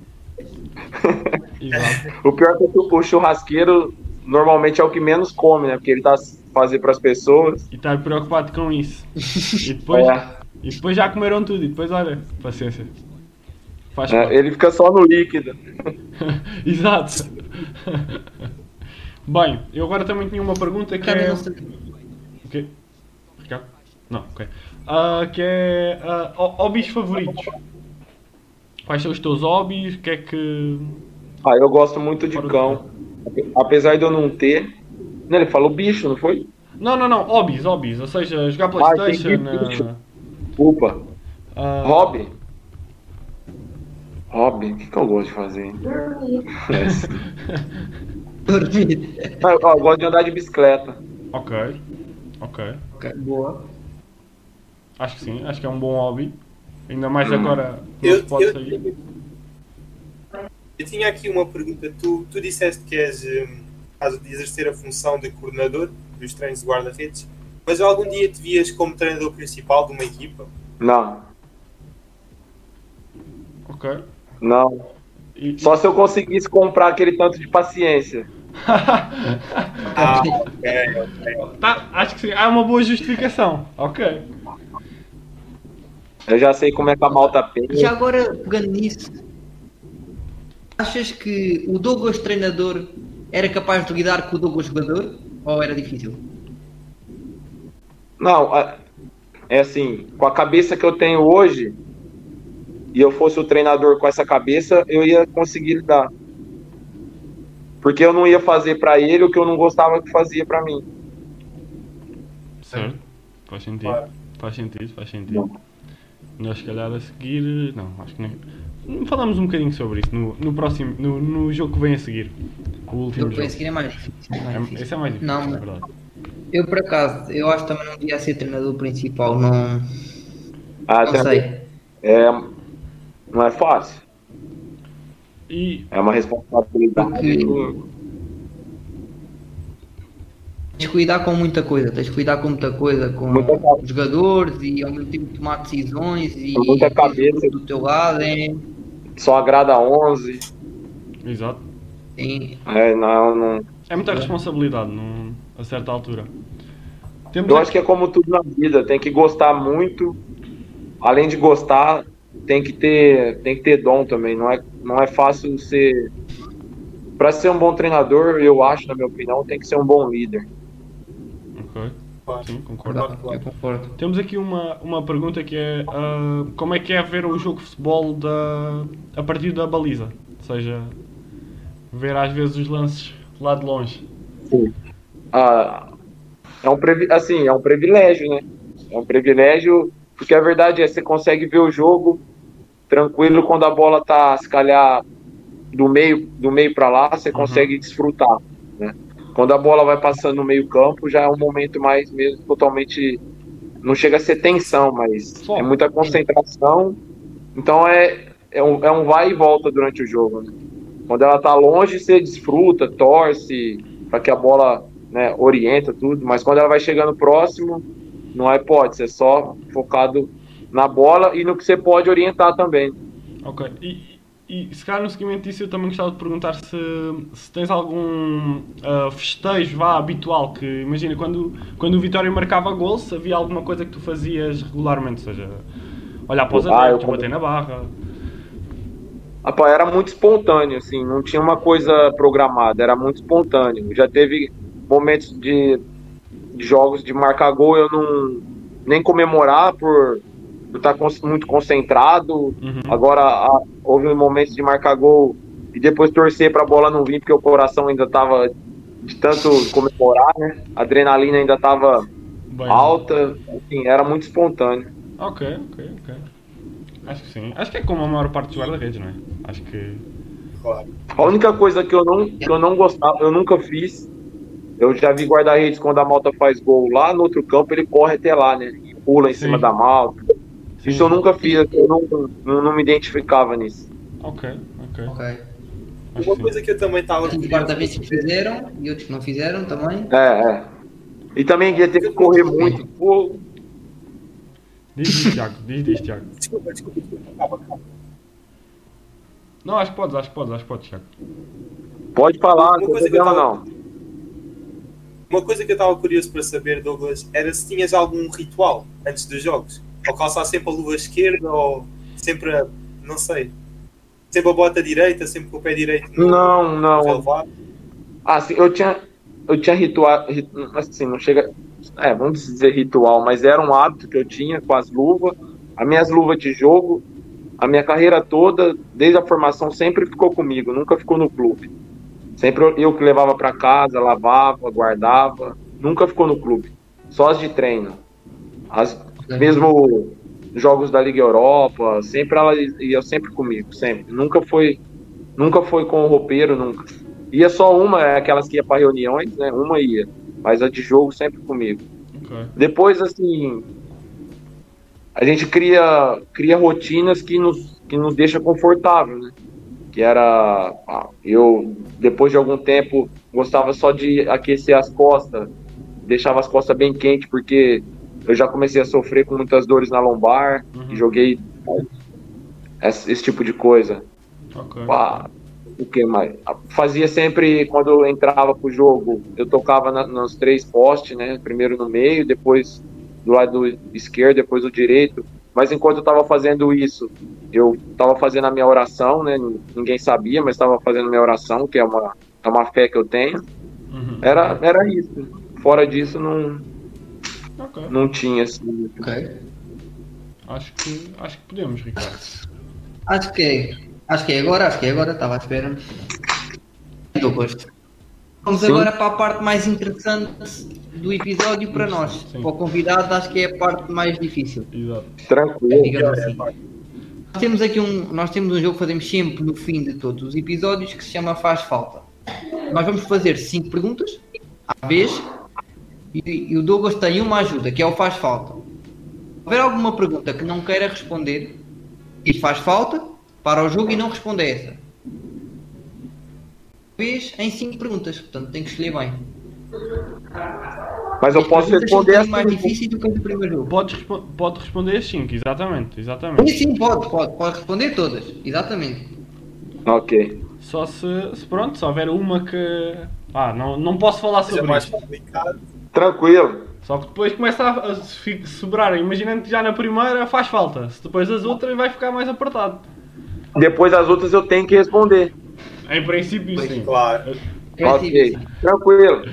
O pior é que o churrasqueiro normalmente é o que menos come, né? Porque ele tá fazendo para as pessoas. E estar preocupado com isso. E depois, É. e depois já comeram tudo. E depois, olha, paciência. Faz É, ele fica só no líquido. Exato. Bem, eu agora também tinha uma pergunta que é. O quê? Ricardo? Não, ok. Ah, que é. ho- hobbies favoritos. Quais são os teus hobbies? O que é que. Ah, eu gosto muito de cão. Apesar de eu não ter. Né, Ele falou bicho, não foi? Não, não, não. Hobbies, hobbies. Ou seja, jogar Ah, Playstation. bicho. ah, Desculpa. ah, Hobby? Hobby? O que, que eu gosto de fazer? Dormir. Ah, ó, eu gosto de andar de bicicleta. ok. Ok. Ok, Boa. Acho que sim. Acho que é um bom hobby. Ainda mais Hum. agora que não Eu, pode eu, sair. eu tinha aqui uma pergunta. Tu, tu disseste que és hum, caso de exercer a função de coordenador dos treinos de guarda-redes, mas algum dia te vias como treinador principal de uma equipa? Não, Ok. não. E- Só se eu conseguisse comprar aquele tanto de paciência. Ah. Tá, acho que sim. Há uma boa justificação. Ok. Eu já sei como é que a malta pensa. Já agora, pegando nisso, achas que o Douglas treinador era capaz de lidar com o Douglas jogador? Ou era difícil? Não, é assim, com a cabeça que eu tenho hoje, e eu fosse o treinador com essa cabeça, eu ia conseguir lidar. Porque eu não ia fazer pra ele o que eu não gostava que fazia pra mim. Certo. Faz sentido. Claro. Faz sentido, faz sentido. Nós se calhar a seguir. Não, acho que nem. Falamos um bocadinho sobre isso no, no próximo. No, no jogo que vem a seguir. O O último que vai jogo. seguir é mais difícil. é mais É, difícil. esse é mais difícil, Não, é verdade. Eu por acaso, eu acho que também não devia ser treinador principal, não, Ah, não sei. É, não é fácil. E. É uma responsabilidade. Porque- Tens de cuidar com muita coisa, tens de cuidar com muita coisa, com Muita jogadores e ao mesmo tempo tomar decisões e muita cabeça. do teu lado, é, Só agrada 11. Exato. tem- É, não, não. É muita responsabilidade num, a certa altura. Temos Eu aqui- acho que é como tudo na vida, tem que gostar muito. Além de gostar, tem que ter, tem que ter dom também. Não é, não é fácil ser. Para ser um bom treinador, eu acho, na minha opinião, tem que ser um bom líder. Ok. Claro. Sim, concordo. Claro, claro. eu concordo. Temos aqui uma, uma pergunta que é ah, como é que é ver o jogo de futebol da, a partir da baliza? Ou seja, ver às vezes os lances lá de longe. Ah, é um assim, é um privilégio, né? É um privilégio, porque a verdade é você consegue ver o jogo tranquilo quando a bola tá, se calhar, do meio, do meio para lá, você consegue desfrutar? Quando a bola vai passando no meio campo, já é um momento mais mesmo totalmente não chega a ser tensão, mas Foco. é muita concentração. Então é, é, um, é um vai e volta durante o jogo, né? Quando ela tá longe, você desfruta, torce para que a bola né, orienta tudo, mas quando ela vai chegando próximo, não há hipótese, é só focado na bola e no que você pode orientar também. Ok. E, e se calhar no seguimento disso eu também gostava de perguntar se, se tens algum ah, festejo vá, habitual que imagina quando, quando o Vitória marcava gol, se havia alguma coisa que tu fazias regularmente, ou seja, olhar para os Ah, adeptos, eu- bater na barra. Rapaz, era muito espontâneo, assim, não tinha uma coisa programada, era muito espontâneo. Já teve momentos de, de jogos de marcar gol, eu não nem comemorar por con- muito concentrado. Uhum. Agora a- houve momentos de marcar gol e depois torcer para a bola não vir, porque o coração ainda estava de tanto comemorar, né? A adrenalina ainda estava Bem, alta, assim, era muito espontâneo. Ok, ok, ok. Acho que sim. Acho que é como a maior parte dos guarda-redes, não é? Acho que. A única coisa que eu não, que eu não gostava, eu nunca fiz, eu já vi guarda-redes quando a malta faz gol lá no outro campo, ele corre até lá, né? E pula em Sim. cima da malta. Sim. Isso eu nunca fiz, eu não, não, não me identificava nisso. Ok, ok. Ok. Acho Uma que sim. coisa que eu também estava Os guarda-redes que fizeram e outros que não fizeram também. É, é. E também ia ter que correr muito. Pô, Diz isto, Tiago. Diz Tiago. Desculpa, desculpa, desculpa. Calma, calma. Não, acho que podes, acho que podes, acho que podes, Tiago. pode falar, Uma coisa que eu tava- não. Uma coisa que eu estava curioso para saber, Douglas, era se tinhas algum ritual antes dos jogos. Ou calçar sempre a luva esquerda, ou sempre a. não sei. Sempre a bota direita, sempre com o pé direito Não, não. Ah, sim, eu tinha, eu tinha ritual, rit- assim, não chega, é, vamos dizer ritual, mas era um hábito que eu tinha com as luvas, as minhas luvas de jogo, a minha carreira toda, desde a formação, sempre ficou comigo, nunca ficou no clube. Sempre eu- eu que levava para casa, lavava, guardava, nunca ficou no clube, só as de treino. As, mesmo jogos da Liga Europa, sempre ela ia sempre comigo, sempre. Nunca foi, nunca foi com o roupeiro, nunca. Ia só uma, é aquelas que ia para reuniões, né? Uma ia, mas a de jogo sempre comigo. Ok. Depois, assim, a gente cria, cria rotinas que nos, que nos deixa confortável, né? Que era, ah, eu, depois de algum tempo, gostava só de aquecer as costas, deixava as costas bem quentes, porque eu já comecei a sofrer com muitas dores na lombar, Uhum. e joguei esse, esse tipo de coisa. Ok. Pá, o que mais? Fazia sempre, quando eu entrava pro jogo, eu tocava na- nos três postes, né? Primeiro no meio, depois do lado esquerdo, depois do direito. Mas enquanto eu tava fazendo isso, eu tava fazendo a minha oração, né? Ninguém sabia, mas estava fazendo a minha oração, que é uma, é uma fé que eu tenho. Uhum. Era, era isso. Fora disso, não, Ok. não tinha, assim. Ok. Acho que, acho que podemos, Ricardo. Acho que é. Acho que é agora, acho que é agora, estava à espera. Douglas. Vamos Sim. agora para a parte mais interessante do episódio para nós. Sim. Para o convidado, acho que é a parte mais difícil. Exato. Tranquilo. digamos assim. Nós temos aqui um, nós temos um jogo que fazemos sempre no fim de todos os episódios que se chama Faz Falta. Nós vamos fazer cinco perguntas à vez e, e o Douglas tem uma ajuda que é o Faz Falta. Se houver alguma pergunta que não queira responder, diz faz falta, para o jogo e não responde a essa. Vez em cinco perguntas, portanto tem que escolher bem. Mas eu As posso responder assim. mais difíceis do que as do primeiro jogo. Pode, respo- pode responder as 5, exatamente, Sim, exatamente. sim, pode, pode, pode responder todas, exatamente. Ok. Só se, se pronto, se houver uma que. Ah, não, não posso falar Seja sobre mais isso. complicado. Tranquilo. Só que depois começa a, sobrar. Imaginando que já na primeira faz falta. Se depois as outras vai ficar mais apertado. Depois as outras eu tenho que responder. Em princípio, Pois, sim. Claro. Ok. Tranquilo.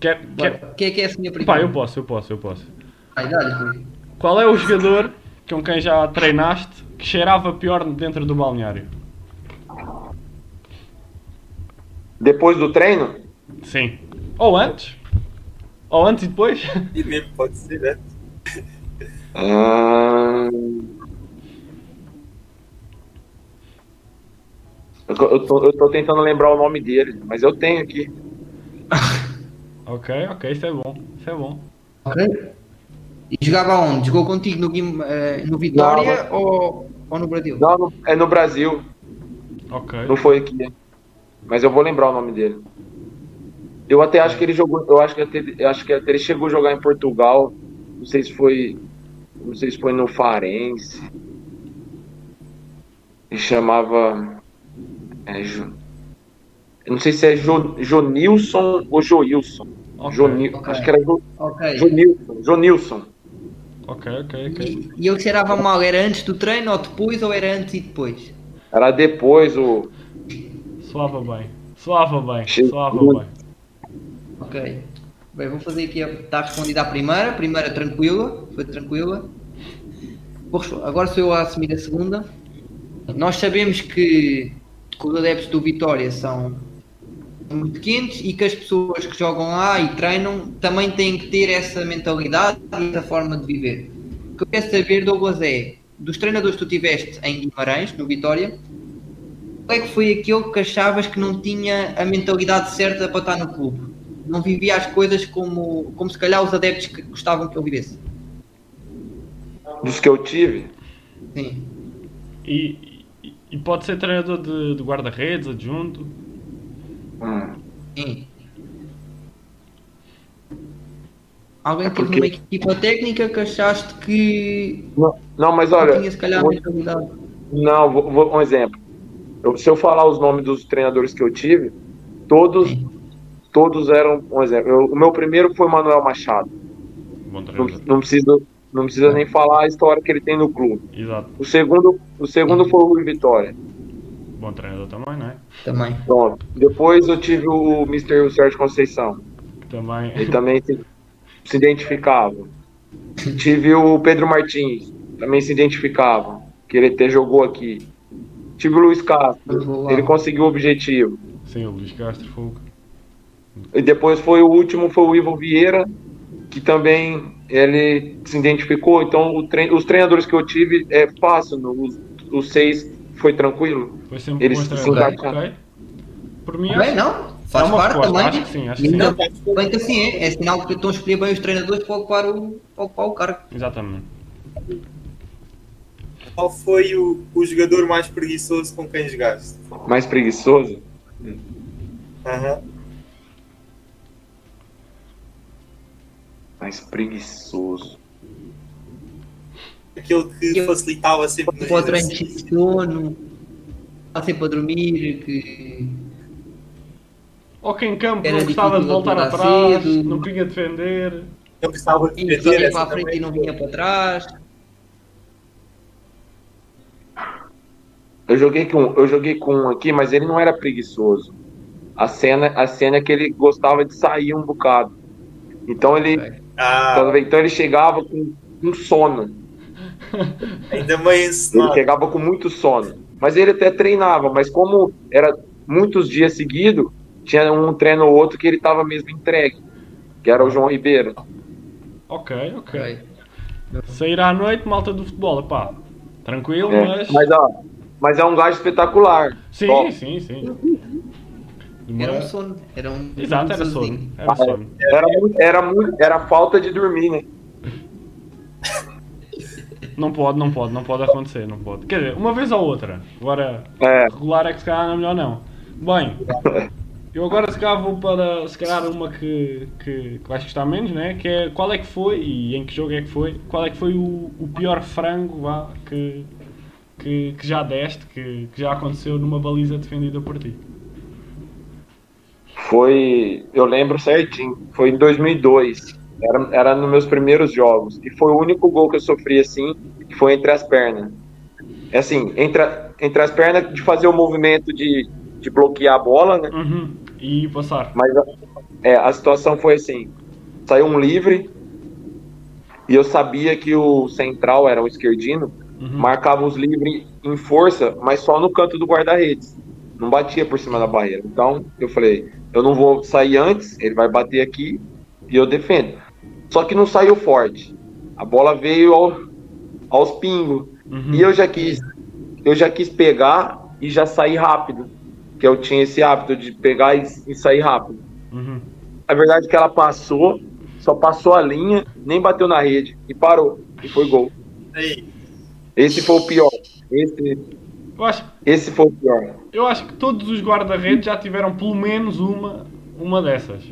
Quer, quer... Quem é que é a Pá, primeira? eu posso, eu posso, eu posso. Dá-lhe, Rui. Qual é o jogador com quem já treinaste que cheirava pior dentro do balneário? Depois do treino? Sim. Ou antes. Ou antes e depois. E mesmo pode ser, né? Ah, Eu, eu tô, eu tô tentando lembrar o nome dele, mas eu tenho aqui. ok, ok, isso é bom. Isso é bom. Ok? E jogava onde? Jogou contigo no, eh, no Vitória ou, ou no Brasil? Não, é no Brasil, Ok. não foi aqui. Mas eu vou lembrar o nome dele. Eu até acho que ele jogou, eu acho que até, eu acho que até ele chegou a jogar em Portugal. Não sei se foi, não sei se foi no Farense. Ele chamava, é, Jo- eu não sei se é jo, Jonilson ou Joilson. Ok. Jonil- Ok. Acho que era Jo- Ok. Jonilson. Jonilson. Ok, ok, ok. E, e ele cheirava mal, era antes do treino ou depois ou era antes e depois? Era depois o. Soava bem. Soava bem. Soava bem. Ok. Bem, vou fazer aqui, está respondida a primeira, a primeira tranquila, foi tranquila. Agora sou eu a assumir a segunda. Nós sabemos que, que os adeptos do Vitória são muito quentes e que as pessoas que jogam lá e treinam também têm que ter essa mentalidade e essa forma de viver. O que eu quero saber, Douglas, é dos treinadores que tu tiveste em Guimarães, no Vitória, qual é que foi aquele que achavas que não tinha a mentalidade certa para estar no clube? Não vivia as coisas como, como se calhar os adeptos que gostavam que ele vivesse. Dos que eu tive. Sim. E, e, pode ser treinador de, de guarda-redes, adjunto. Hum. Sim. Alguém É que teve porque- numa equipa técnica que achaste que Não, não, mas olha, tinha se calhar vou- não, vou, vou- um exemplo. Eu- se eu falar os nomes dos treinadores que eu tive, todos, Sim. Todos eram, um exemplo. Eu- o meu primeiro foi Manuel Machado. Bom Não, treinador. não precisa, não precisa nem falar a história que ele tem no clube. Exato. O segundo, o segundo foi o Rui Vitória. Bom treinador também, não é? Também. Pronto. Depois eu tive o Mr. Sérgio Conceição. Também. Ele também se, se identificava. Tive o Pedro Martins, também se identificava, que ele até jogou aqui. Tive o Luiz Castro, ele conseguiu o objetivo. Sim, o Luís Castro Fogo. E depois foi o último, foi o Ivo Vieira, que também ele se identificou. Então o tre- os treinadores que eu tive é fácil, no- os, os seis foi tranquilo. Foi sempre Eles se treinador. encaixaram. Ok. Por mim, Bem, acho, não. Faz é uma parte também. Acho que sim, acho que sim. Ainda bem que assim é. É sinal que estão a escolher bem os treinadores para ocupar o, para ocupar o cargo. Exatamente. Qual foi o, o jogador mais preguiçoso com quem jogaste? Mais preguiçoso. Aham. Mais preguiçoso. Aquele que Eu- facilitava sempre Para o treino exercícios. de sono, está sempre a dormir, que Ou que em campo Era não gostava de voltar atrás, cedo. não queria defender. Não gostava de defender só para a frente também. e não vinha para trás. Eu joguei com, eu joguei com um aqui, mas ele não era preguiçoso. A cena, a cena é que ele gostava de sair um bocado. Então ele, Ah, vendo? então ele chegava com, com sono. ainda meio Ele chegava com muito sono. Mas ele até treinava, mas como era muitos dias seguidos, tinha um treino ou outro que ele estava mesmo entregue, que era o João Ribeiro. Ok, ok. Sair à noite, malta do futebol, pá. Tranquilo, É, mas. Mas, ó, mas é um gajo espetacular. Sim, Ó, sim, sim. Era um Demora- sono. Era um. Exato, era sono. Era sono. Era, era, muito, era falta de dormir, né? Não pode, não pode, não pode acontecer, não pode. Quer dizer, uma vez ou outra. Agora, É. regular é que se calhar não é melhor não. Bem, eu agora se calhar vou para se calhar uma que, que, que vais gostar menos, né? Que é qual é que foi e em que jogo é que foi? Qual é que foi o, o pior frango vá, que, que, que já deste, que, que já aconteceu numa baliza defendida por ti? Foi, eu lembro certinho, foi em 2002. Era, era nos meus primeiros jogos. E foi o único gol que eu sofri assim, que foi entre as pernas. É assim, entre, entre as pernas de fazer o movimento de, de bloquear a bola, né? Uhum. E passar. Mas é, a situação foi assim: saiu um livre e eu sabia que o central era um esquerdino, Uhum. marcava os livres em força, mas só no canto do guarda-redes. Não batia por cima da barreira. Então eu falei: eu não vou sair antes, ele vai bater aqui e eu defendo. Só que não saiu forte. A bola veio ao- aos pingos. Uhum. E eu já quis, eu já quis pegar e já sair rápido. Que eu tinha esse hábito de pegar e, e sair rápido. Uhum. A verdade é que ela passou, só passou a linha, nem bateu na rede e parou. E foi gol. Aí, Esse foi o pior. Esse, esse foi o pior. Eu acho que todos os guarda-redes já tiveram pelo menos uma, uma dessas.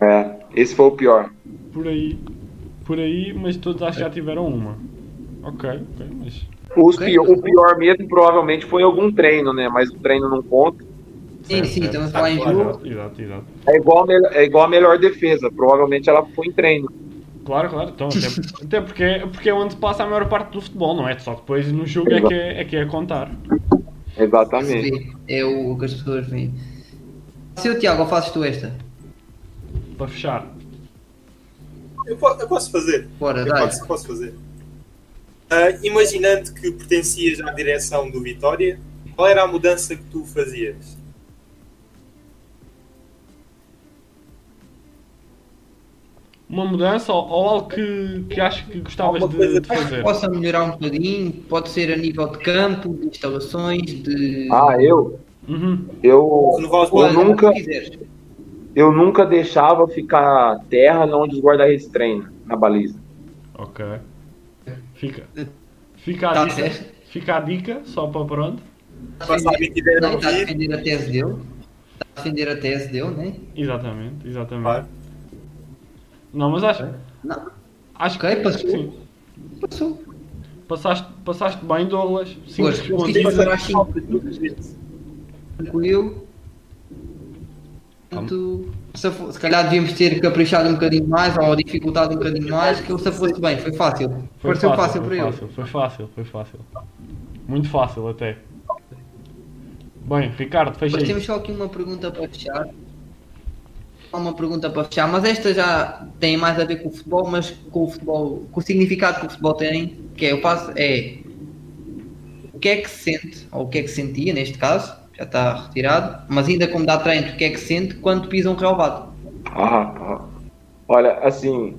É, esse foi o pior. Por aí. Por aí, mas todos acho que já tiveram uma. Ok, ok, mas. Os pior- o pior mesmo provavelmente foi algum treino, né? Mas o treino não conta. Sim, sim, estamos a falar em jogo. Exato, exato. É igual, é igual a melhor defesa. Provavelmente ela foi em treino. Claro, claro. Então, até, até porque, porque é onde se passa a maior parte do futebol, não é? Só depois no jogo é que é, é, que é a contar. Se Exatamente. É o que as pessoas veem. Seu Tiago, ou fazes tu esta? Para fechar. eu, eu posso fazer. Bora, Eu posso, posso fazer. Ah, imaginando que pertencias à direção do Vitória, qual era a mudança que tu fazias? Uma mudança ou, ou algo que, que acho que gostavas de, de que fazer? Possa melhorar um bocadinho, pode ser a nível de campo, de instalações, de. Ah, eu? Uhum. Eu, eu nunca- o que quiseres. eu nunca deixava ficar terra onde os guarda-redes treinam, na baliza. Ok. Fica, fica, a Tá dica, certo. fica a dica, só para pronto. Que está a ouvir, defender a tese dele. Está a defender a tese dele, né? Exatamente, exatamente. claro. Não, mas acho. Não. Acho Ok, que passou. sim. Passou. Passaste, passaste bem, Douglas. Cinco Pois, respondes. consegui passar às cinco. Muitas vezes. Tranquilo. Portanto, se, se calhar devíamos ter caprichado um bocadinho mais ou dificultado um bocadinho mais, que eu se fosse bem, foi fácil. Foi Pareceu fácil, fácil, foi para ele. fácil, foi fácil, foi fácil. Muito fácil até. Bem, Ricardo, fecha Mas aí. temos só aqui uma pergunta para fechar. Uma pergunta para fechar, mas esta já tem mais a ver com o futebol, mas com o futebol, com o significado que o futebol tem, que é, eu faço, é o que é que se sente, ou o que é que se sentia neste caso, já está retirado, mas ainda como dá treino, o que é que se sente quando pisa um relvado? Ah, ah. Olha, assim,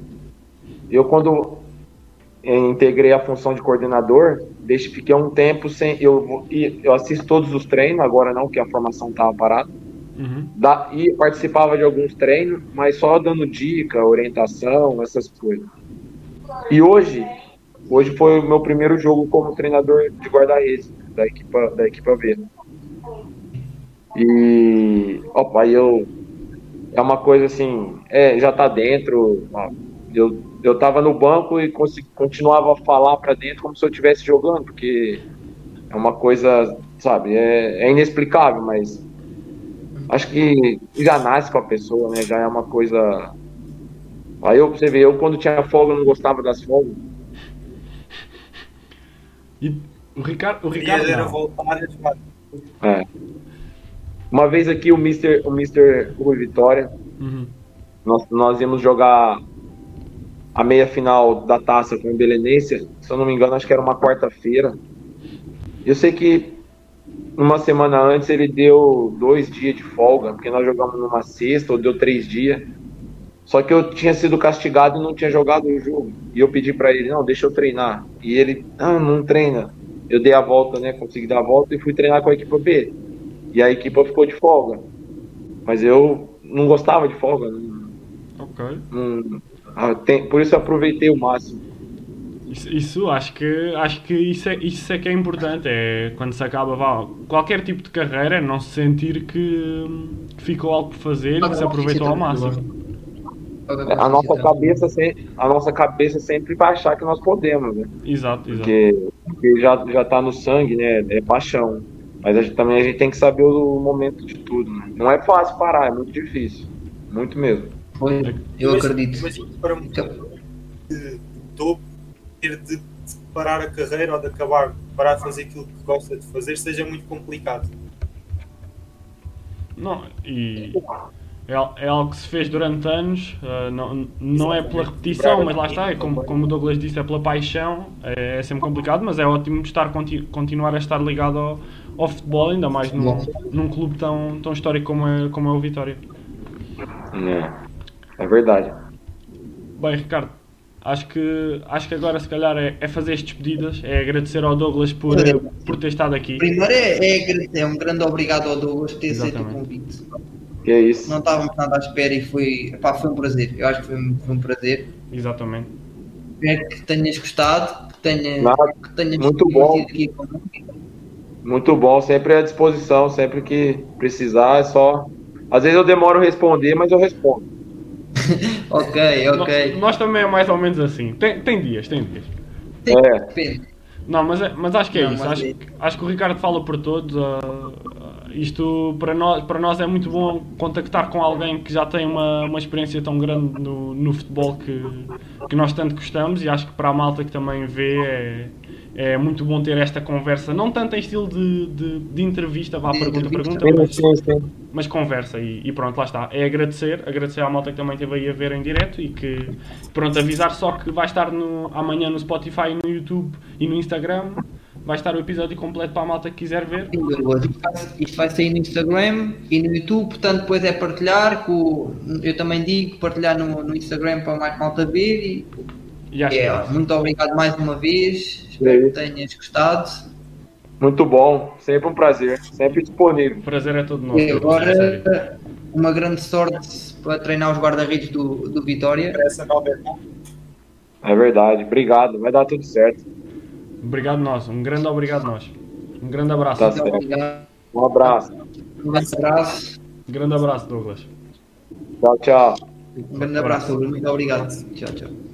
eu quando integrei a função de coordenador, deixe, fiquei um tempo sem. Eu, eu assisto todos os treinos, agora não, que a formação estava parada. Uhum. Da, e participava de alguns treinos, mas só dando dica, orientação, essas coisas. E hoje, hoje foi o meu primeiro jogo como treinador de guarda-redes da equipa, da equipa B. E, opa, eu é uma coisa assim, é, já tá dentro. Eu, eu tava no banco e continuava a falar para dentro como se eu estivesse jogando, porque é uma coisa, sabe, é, é inexplicável, mas acho que já nasce com a pessoa, né? Já é uma coisa. Aí eu, você vê, eu quando tinha folga eu não gostava das folgas. E o Ricardo, o Ricardo era jogar. É. Uma vez aqui o Mr. O Mr. Rui Vitória, Uhum. nós, nós íamos jogar a meia final da taça com o Belenense, se eu não me engano, acho que era uma quarta-feira. Eu sei que uma semana antes ele deu dois dias de folga, porque nós jogamos numa sexta, ou deu três dias. Só que eu tinha sido castigado e não tinha jogado o jogo. E eu pedi pra ele, não, deixa eu treinar. E ele, ah, não treina. Eu dei a volta, né? Consegui dar a volta e fui treinar com a equipa B. E a equipa ficou de folga. Mas eu não gostava de folga. não- Ok. não- ah, tem- por isso eu aproveitei o máximo. Isso, isso acho que acho que isso é, isso é que é importante. É quando se acaba vá, qualquer tipo de carreira, é não se sentir que, que ficou algo por fazer e que se aproveitou ao máximo. A nossa cabeça, a nossa cabeça sempre vai achar que nós podemos, né? Exato, exato. Porque, porque já, já tá no sangue, né? É paixão. Mas a gente, também a gente tem que saber o momento de tudo, né? Não é fácil parar, é muito difícil. Muito mesmo. Foi, eu acredito. Para um de topo ter de parar a carreira ou de acabar, parar de fazer aquilo que gosta de fazer, seja muito complicado. Não, e é, é algo que se fez durante anos, ah, não, não é pela repetição, mas lá está, é como, como o Douglas disse, é pela paixão, é, é sempre complicado, mas é ótimo estar, conti- continuar a estar ligado ao, ao futebol, ainda mais num, num clube tão, tão histórico como é, como é o Vitória. É, é verdade. Bem, Ricardo, acho que, acho que agora se calhar é, é fazer as despedidas, é agradecer ao Douglas por, eh, por ter estado aqui. Primeiro é, é agradecer, um grande obrigado ao Douglas por ter aceito o convite. Que é isso. Não estávamos nada à espera e foi, pá, foi um prazer. Eu acho que foi, foi um prazer. Exatamente. Espero que tenhas gostado, que, tenha, Nada. que tenhas Muito bom. aqui comigo. Muito bom, sempre à disposição, sempre que precisar, é só. Às vezes eu demoro a responder, mas eu respondo. Ok, ok. Nós, nós também é mais ou menos assim. Tem, tem dias, tem dias. É, Depende. Não, mas, é- mas acho que é Não, isso. Acho, é- acho que o Ricardo fala por todos. ah, isto para nós, para nós é muito bom contactar com alguém que já tem uma, uma experiência tão grande no, no futebol que, que nós tanto gostamos e acho que para a malta que também vê é, é muito bom ter esta conversa, não tanto em estilo de, de, de entrevista, vá De pergunta, entrevista. pergunta, mas, mas conversa e, e pronto, lá está. É agradecer, agradecer à malta que também esteve aí a ver em direto e que pronto, avisar só que vai estar no, amanhã no Spotify, no YouTube e no Instagram. Vai estar o episódio completo para a malta que quiser ver. Isto vai sair no Instagram e no YouTube, portanto depois é partilhar, com, eu também digo, partilhar no, no Instagram para mais malta ver e E acho que é, é muito obrigado mais uma vez, espero que tenhas gostado. Muito bom, sempre um prazer, sempre disponível. O prazer é todo nosso. E agora uma grande sorte para treinar os guarda-redes do, do Vitória. É verdade, obrigado, vai dar tudo certo. Obrigado nós, um grande obrigado nós. Um grande abraço. Tá Muito certo. obrigado, Um abraço. um grande abraço. Grande abraço, Douglas. Tchau, tchau. Um grande abraço. Muito obrigado. Tchau, tchau.